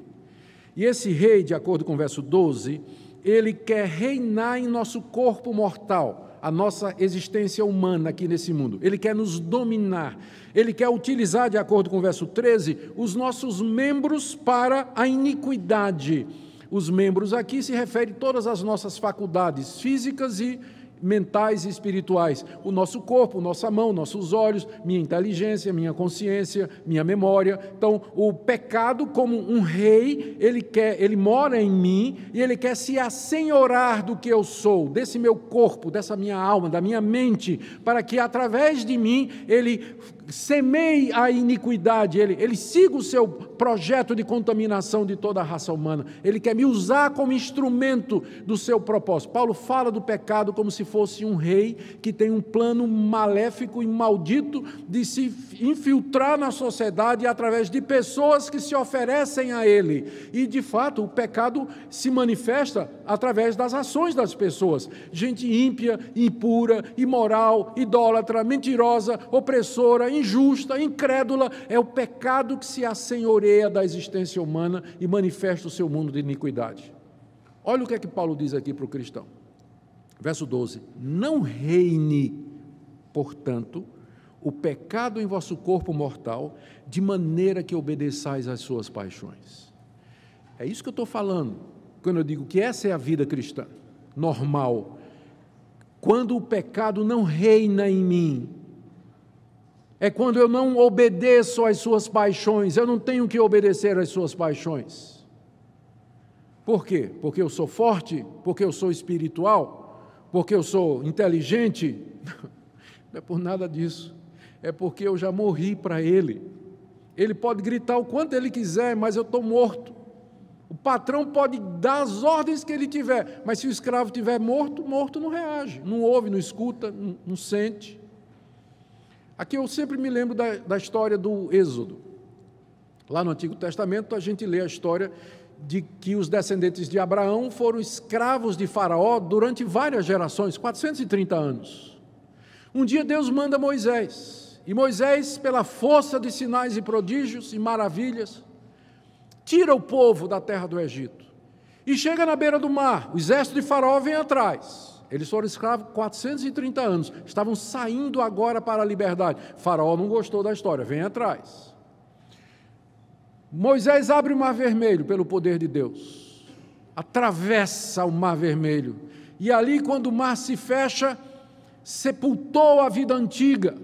E esse rei, de acordo com o verso 12, ele quer reinar em nosso corpo mortal, a nossa existência humana aqui nesse mundo. Ele quer nos dominar. Ele quer utilizar, de acordo com o verso 13, os nossos membros para a iniquidade. Os membros aqui se refere todas as nossas faculdades físicas e mentais e espirituais. O nosso corpo, nossa mão, nossos olhos, minha inteligência, minha consciência, minha memória. Então, o pecado como um rei, ele quer, ele mora em mim e ele quer se assenhorar do que eu sou, desse meu corpo, dessa minha alma, da minha mente, para que através de mim ele semeie a iniquidade, ele, ele siga o seu projeto de contaminação de toda a raça humana. Ele quer me usar como instrumento do seu propósito. Paulo fala do pecado como se fosse um rei que tem um plano maléfico e maldito de se infiltrar na sociedade através de pessoas que se oferecem a ele. E, de fato, o pecado se manifesta através das ações das pessoas. Gente ímpia, impura, imoral, idólatra, mentirosa, opressora, injusta, incrédula, é o pecado que se assenhoreia da existência humana e manifesta o seu mundo de iniquidade. Olha o que é que Paulo diz aqui para o cristão. Verso 12: Não reine, portanto, o pecado em vosso corpo mortal, de maneira que obedeçais às suas paixões. É isso que eu estou falando quando eu digo que essa é a vida cristã, normal. Quando o pecado não reina em mim, é quando eu não obedeço às suas paixões, eu não tenho que obedecer às suas paixões. Por quê? Porque eu sou forte? Porque eu sou espiritual? Porque eu sou inteligente? Não é por nada disso. É porque eu já morri para ele. Ele pode gritar o quanto ele quiser, mas eu estou morto. O patrão pode dar as ordens que ele tiver, mas se o escravo estiver morto, morto não reage, não ouve, não escuta, não, não sente. Aqui eu sempre me lembro da, da história do Êxodo. Lá no Antigo Testamento, a gente lê a história de que os descendentes de Abraão foram escravos de Faraó durante várias gerações 430 anos. Um dia Deus manda Moisés, e Moisés, pela força de sinais e prodígios e maravilhas, tira o povo da terra do Egito e chega na beira do mar. O exército de Faraó vem atrás. Eles foram escravos 430 anos, estavam saindo agora para a liberdade. Faraó não gostou da história, vem atrás. Moisés abre o mar vermelho pelo poder de Deus. atravessa o Mar Vermelho. E ali, quando o mar se fecha, sepultou a vida antiga.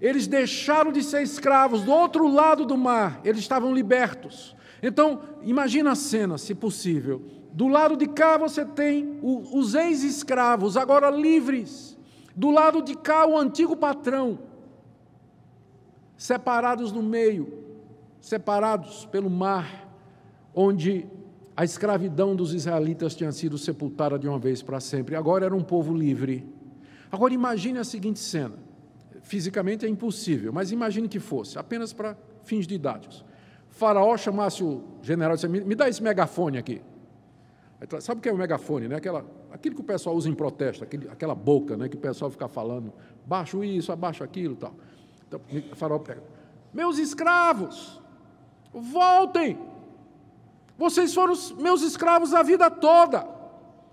Eles deixaram de ser escravos do outro lado do mar, eles estavam libertos. Então, imagina a cena, se possível. Do lado de cá você tem os ex-escravos, agora livres. Do lado de cá, o antigo patrão, separados no meio, separados pelo mar, onde a escravidão dos israelitas tinha sido sepultada de uma vez para sempre. Agora era um povo livre. Agora imagine a seguinte cena. Fisicamente é impossível, mas imagine que fosse, apenas para fins didáticos. Faraó chamasse o general e disse: Me dá esse megafone aqui. Sabe o que é o megafone? Né? Aquela, aquilo que o pessoal usa em protesto, aquele, aquela boca né, que o pessoal fica falando, baixo isso, abaixo aquilo tal. Então, o faraó pega: Meus escravos, voltem! Vocês foram meus escravos a vida toda.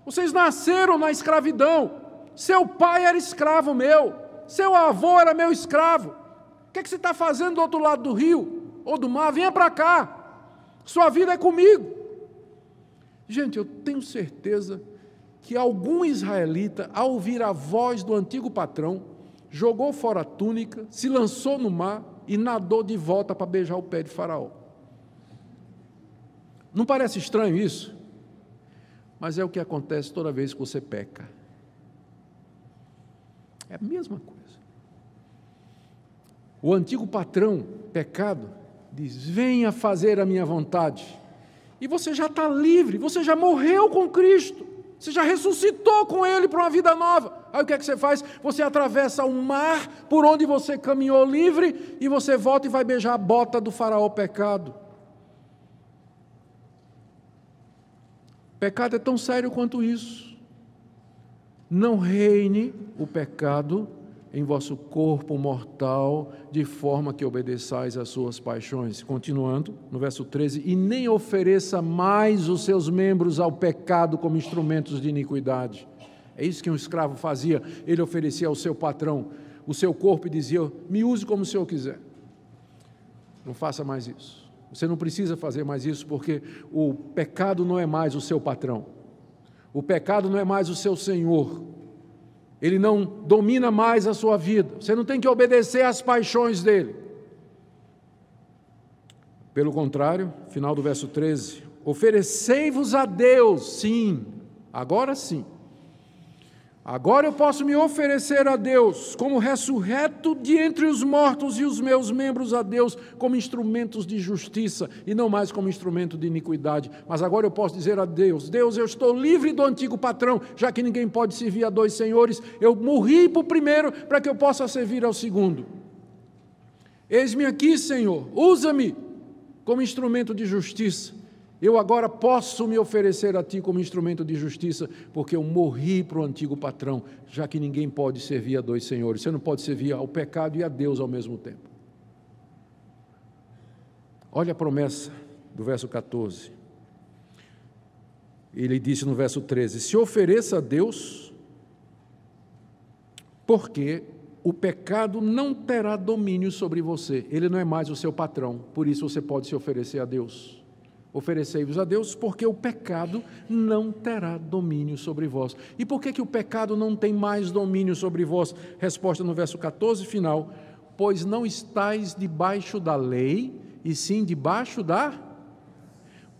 Vocês nasceram na escravidão. Seu pai era escravo meu. Seu avô era meu escravo. O que, é que você está fazendo do outro lado do rio ou do mar? Venha para cá. Sua vida é comigo. Gente, eu tenho certeza que algum israelita, ao ouvir a voz do antigo patrão, jogou fora a túnica, se lançou no mar e nadou de volta para beijar o pé de Faraó. Não parece estranho isso? Mas é o que acontece toda vez que você peca. É a mesma coisa. O antigo patrão, pecado, diz: Venha fazer a minha vontade. E você já está livre, você já morreu com Cristo, você já ressuscitou com Ele para uma vida nova. Aí o que é que você faz? Você atravessa o mar por onde você caminhou livre e você volta e vai beijar a bota do faraó pecado. Pecado é tão sério quanto isso. Não reine o pecado em vosso corpo mortal, de forma que obedeçais às suas paixões. Continuando, no verso 13: E nem ofereça mais os seus membros ao pecado como instrumentos de iniquidade. É isso que um escravo fazia. Ele oferecia ao seu patrão o seu corpo e dizia: Me use como o senhor quiser. Não faça mais isso. Você não precisa fazer mais isso porque o pecado não é mais o seu patrão. O pecado não é mais o seu senhor. Ele não domina mais a sua vida. Você não tem que obedecer às paixões dele. Pelo contrário, final do verso 13: oferecei-vos a Deus, sim, agora sim Agora eu posso me oferecer a Deus como ressurreto de entre os mortos e os meus membros a Deus como instrumentos de justiça e não mais como instrumento de iniquidade. Mas agora eu posso dizer a Deus: Deus, eu estou livre do antigo patrão, já que ninguém pode servir a dois senhores. Eu morri para o primeiro para que eu possa servir ao segundo. Eis-me aqui, Senhor, usa-me como instrumento de justiça eu agora posso me oferecer a ti como instrumento de justiça, porque eu morri para o antigo patrão, já que ninguém pode servir a dois senhores. Você não pode servir ao pecado e a Deus ao mesmo tempo. Olha a promessa do verso 14. Ele disse no verso 13: Se ofereça a Deus, porque o pecado não terá domínio sobre você, ele não é mais o seu patrão, por isso você pode se oferecer a Deus. Oferecei-vos a Deus, porque o pecado não terá domínio sobre vós. E por que, que o pecado não tem mais domínio sobre vós? Resposta no verso 14, final. Pois não estáis debaixo da lei, e sim debaixo da.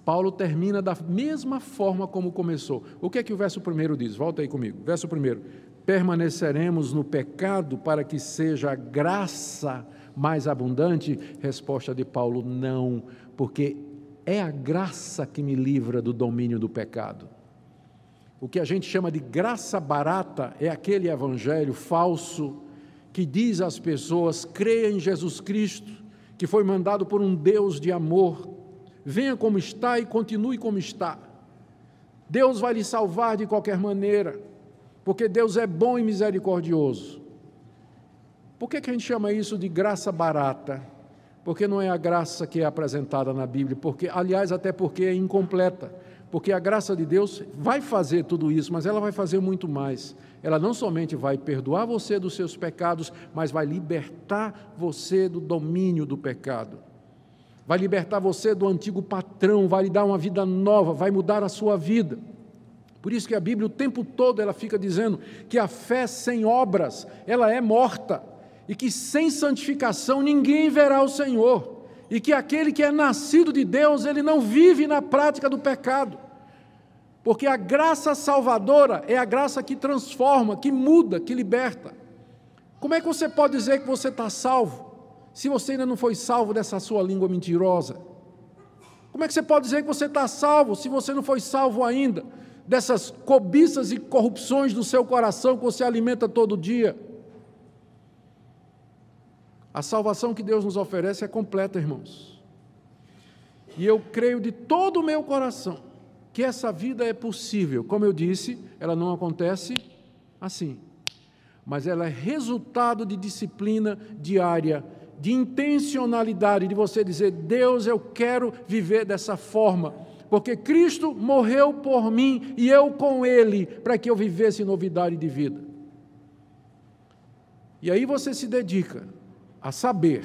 Paulo termina da mesma forma como começou. O que é que o verso primeiro diz? Volta aí comigo. Verso primeiro. Permaneceremos no pecado para que seja a graça mais abundante? Resposta de Paulo: não, porque é a graça que me livra do domínio do pecado. O que a gente chama de graça barata é aquele evangelho falso que diz às pessoas: creia em Jesus Cristo, que foi mandado por um Deus de amor, venha como está e continue como está. Deus vai lhe salvar de qualquer maneira, porque Deus é bom e misericordioso. Por que, que a gente chama isso de graça barata? Porque não é a graça que é apresentada na Bíblia, porque, aliás, até porque é incompleta, porque a graça de Deus vai fazer tudo isso, mas ela vai fazer muito mais. Ela não somente vai perdoar você dos seus pecados, mas vai libertar você do domínio do pecado. vai libertar você do antigo patrão, vai lhe dar uma vida nova, vai mudar a sua vida. Por isso que a Bíblia o tempo todo ela fica dizendo que a fé sem obras, ela é morta, e que sem santificação ninguém verá o Senhor, e que aquele que é nascido de Deus, ele não vive na prática do pecado. Porque a graça salvadora é a graça que transforma, que muda, que liberta. Como é que você pode dizer que você está salvo se você ainda não foi salvo dessa sua língua mentirosa? Como é que você pode dizer que você está salvo se você não foi salvo ainda dessas cobiças e corrupções do seu coração que você alimenta todo dia? A salvação que Deus nos oferece é completa, irmãos. E eu creio de todo o meu coração que essa vida é possível. Como eu disse, ela não acontece assim mas ela é resultado de disciplina diária, de intencionalidade, de você dizer: Deus, eu quero viver dessa forma, porque Cristo morreu por mim e eu com Ele, para que eu vivesse novidade de vida. E aí você se dedica a saber,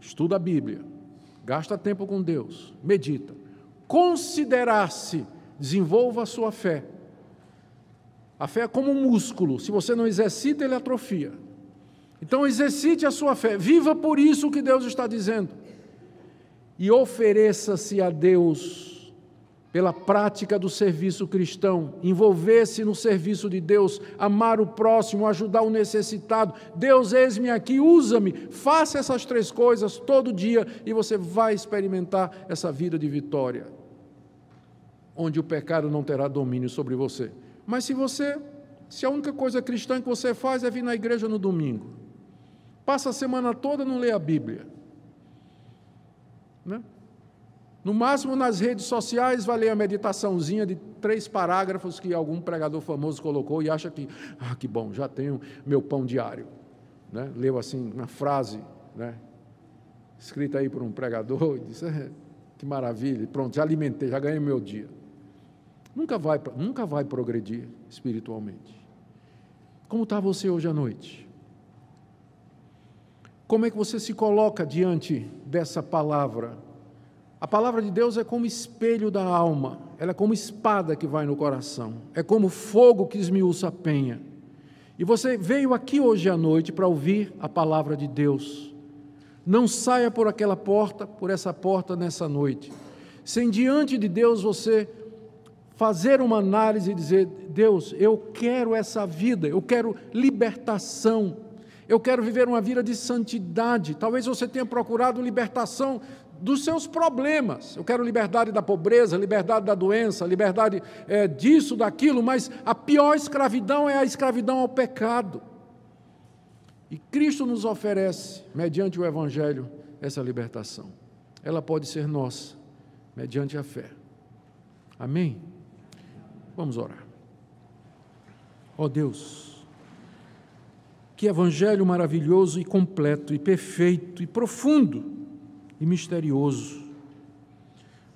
estuda a Bíblia, gasta tempo com Deus, medita, considerar-se, desenvolva a sua fé a fé é como um músculo, se você não exercita, ele atrofia. Então, exercite a sua fé, viva por isso que Deus está dizendo. E ofereça-se a Deus pela prática do serviço cristão, envolver-se no serviço de Deus, amar o próximo, ajudar o necessitado. Deus, eis-me aqui, usa-me. Faça essas três coisas todo dia e você vai experimentar essa vida de vitória, onde o pecado não terá domínio sobre você. Mas se você, se a única coisa cristã que você faz é vir na igreja no domingo, passa a semana toda não lê a Bíblia, né? No máximo nas redes sociais vai ler a meditaçãozinha de três parágrafos que algum pregador famoso colocou e acha que, ah, que bom, já tenho meu pão diário. Né? Leu assim uma frase, né? escrita aí por um pregador, e disse, é, que maravilha, pronto, já alimentei, já ganhei meu dia nunca vai, nunca vai progredir espiritualmente. Como está você hoje à noite? Como é que você se coloca diante dessa palavra? A palavra de Deus é como espelho da alma, ela é como espada que vai no coração, é como fogo que esmiuça a penha. E você veio aqui hoje à noite para ouvir a palavra de Deus. Não saia por aquela porta, por essa porta nessa noite, sem diante de Deus você fazer uma análise e dizer: Deus, eu quero essa vida, eu quero libertação, eu quero viver uma vida de santidade. Talvez você tenha procurado libertação dos seus problemas. Eu quero liberdade da pobreza, liberdade da doença, liberdade é, disso, daquilo, mas a pior escravidão é a escravidão ao pecado. E Cristo nos oferece, mediante o Evangelho, essa libertação. Ela pode ser nossa, mediante a fé. Amém? Vamos orar. Ó oh Deus, que evangelho maravilhoso e completo e perfeito e profundo e misterioso.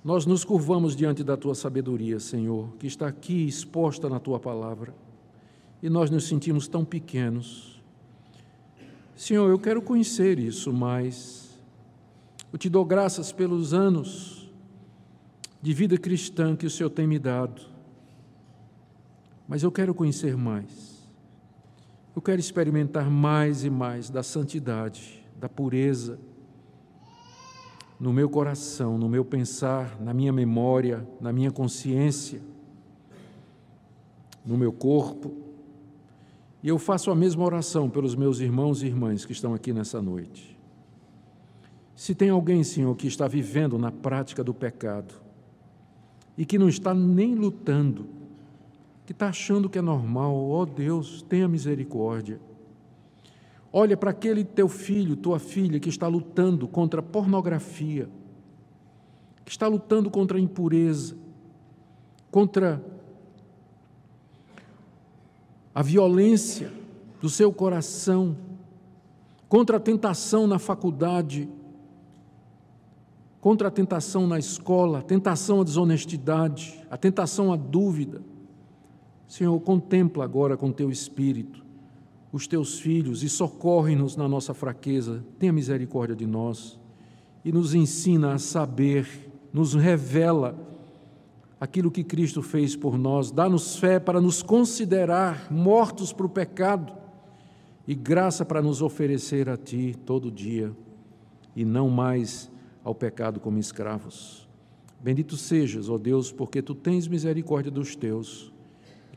Nós nos curvamos diante da tua sabedoria, Senhor, que está aqui exposta na tua palavra, e nós nos sentimos tão pequenos. Senhor, eu quero conhecer isso mais. Eu te dou graças pelos anos de vida cristã que o Senhor tem me dado mas eu quero conhecer mais. Eu quero experimentar mais e mais da santidade, da pureza no meu coração, no meu pensar, na minha memória, na minha consciência, no meu corpo. E eu faço a mesma oração pelos meus irmãos e irmãs que estão aqui nessa noite. Se tem alguém, Senhor, que está vivendo na prática do pecado e que não está nem lutando, que está achando que é normal, ó oh, Deus, tenha misericórdia. Olha para aquele teu filho, tua filha que está lutando contra a pornografia, que está lutando contra a impureza, contra a violência do seu coração, contra a tentação na faculdade, contra a tentação na escola, a tentação à desonestidade, a tentação à dúvida. Senhor, contempla agora com teu espírito os teus filhos e socorre-nos na nossa fraqueza. Tenha misericórdia de nós e nos ensina a saber, nos revela aquilo que Cristo fez por nós, dá-nos fé para nos considerar mortos para o pecado e graça para nos oferecer a Ti todo dia e não mais ao pecado como escravos. Bendito sejas, ó Deus, porque Tu tens misericórdia dos Teus,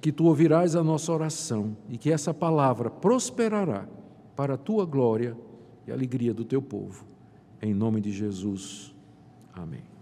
que Tu ouvirás a nossa oração e que essa palavra prosperará para a Tua glória e alegria do Teu povo. Em nome de Jesus. Amém.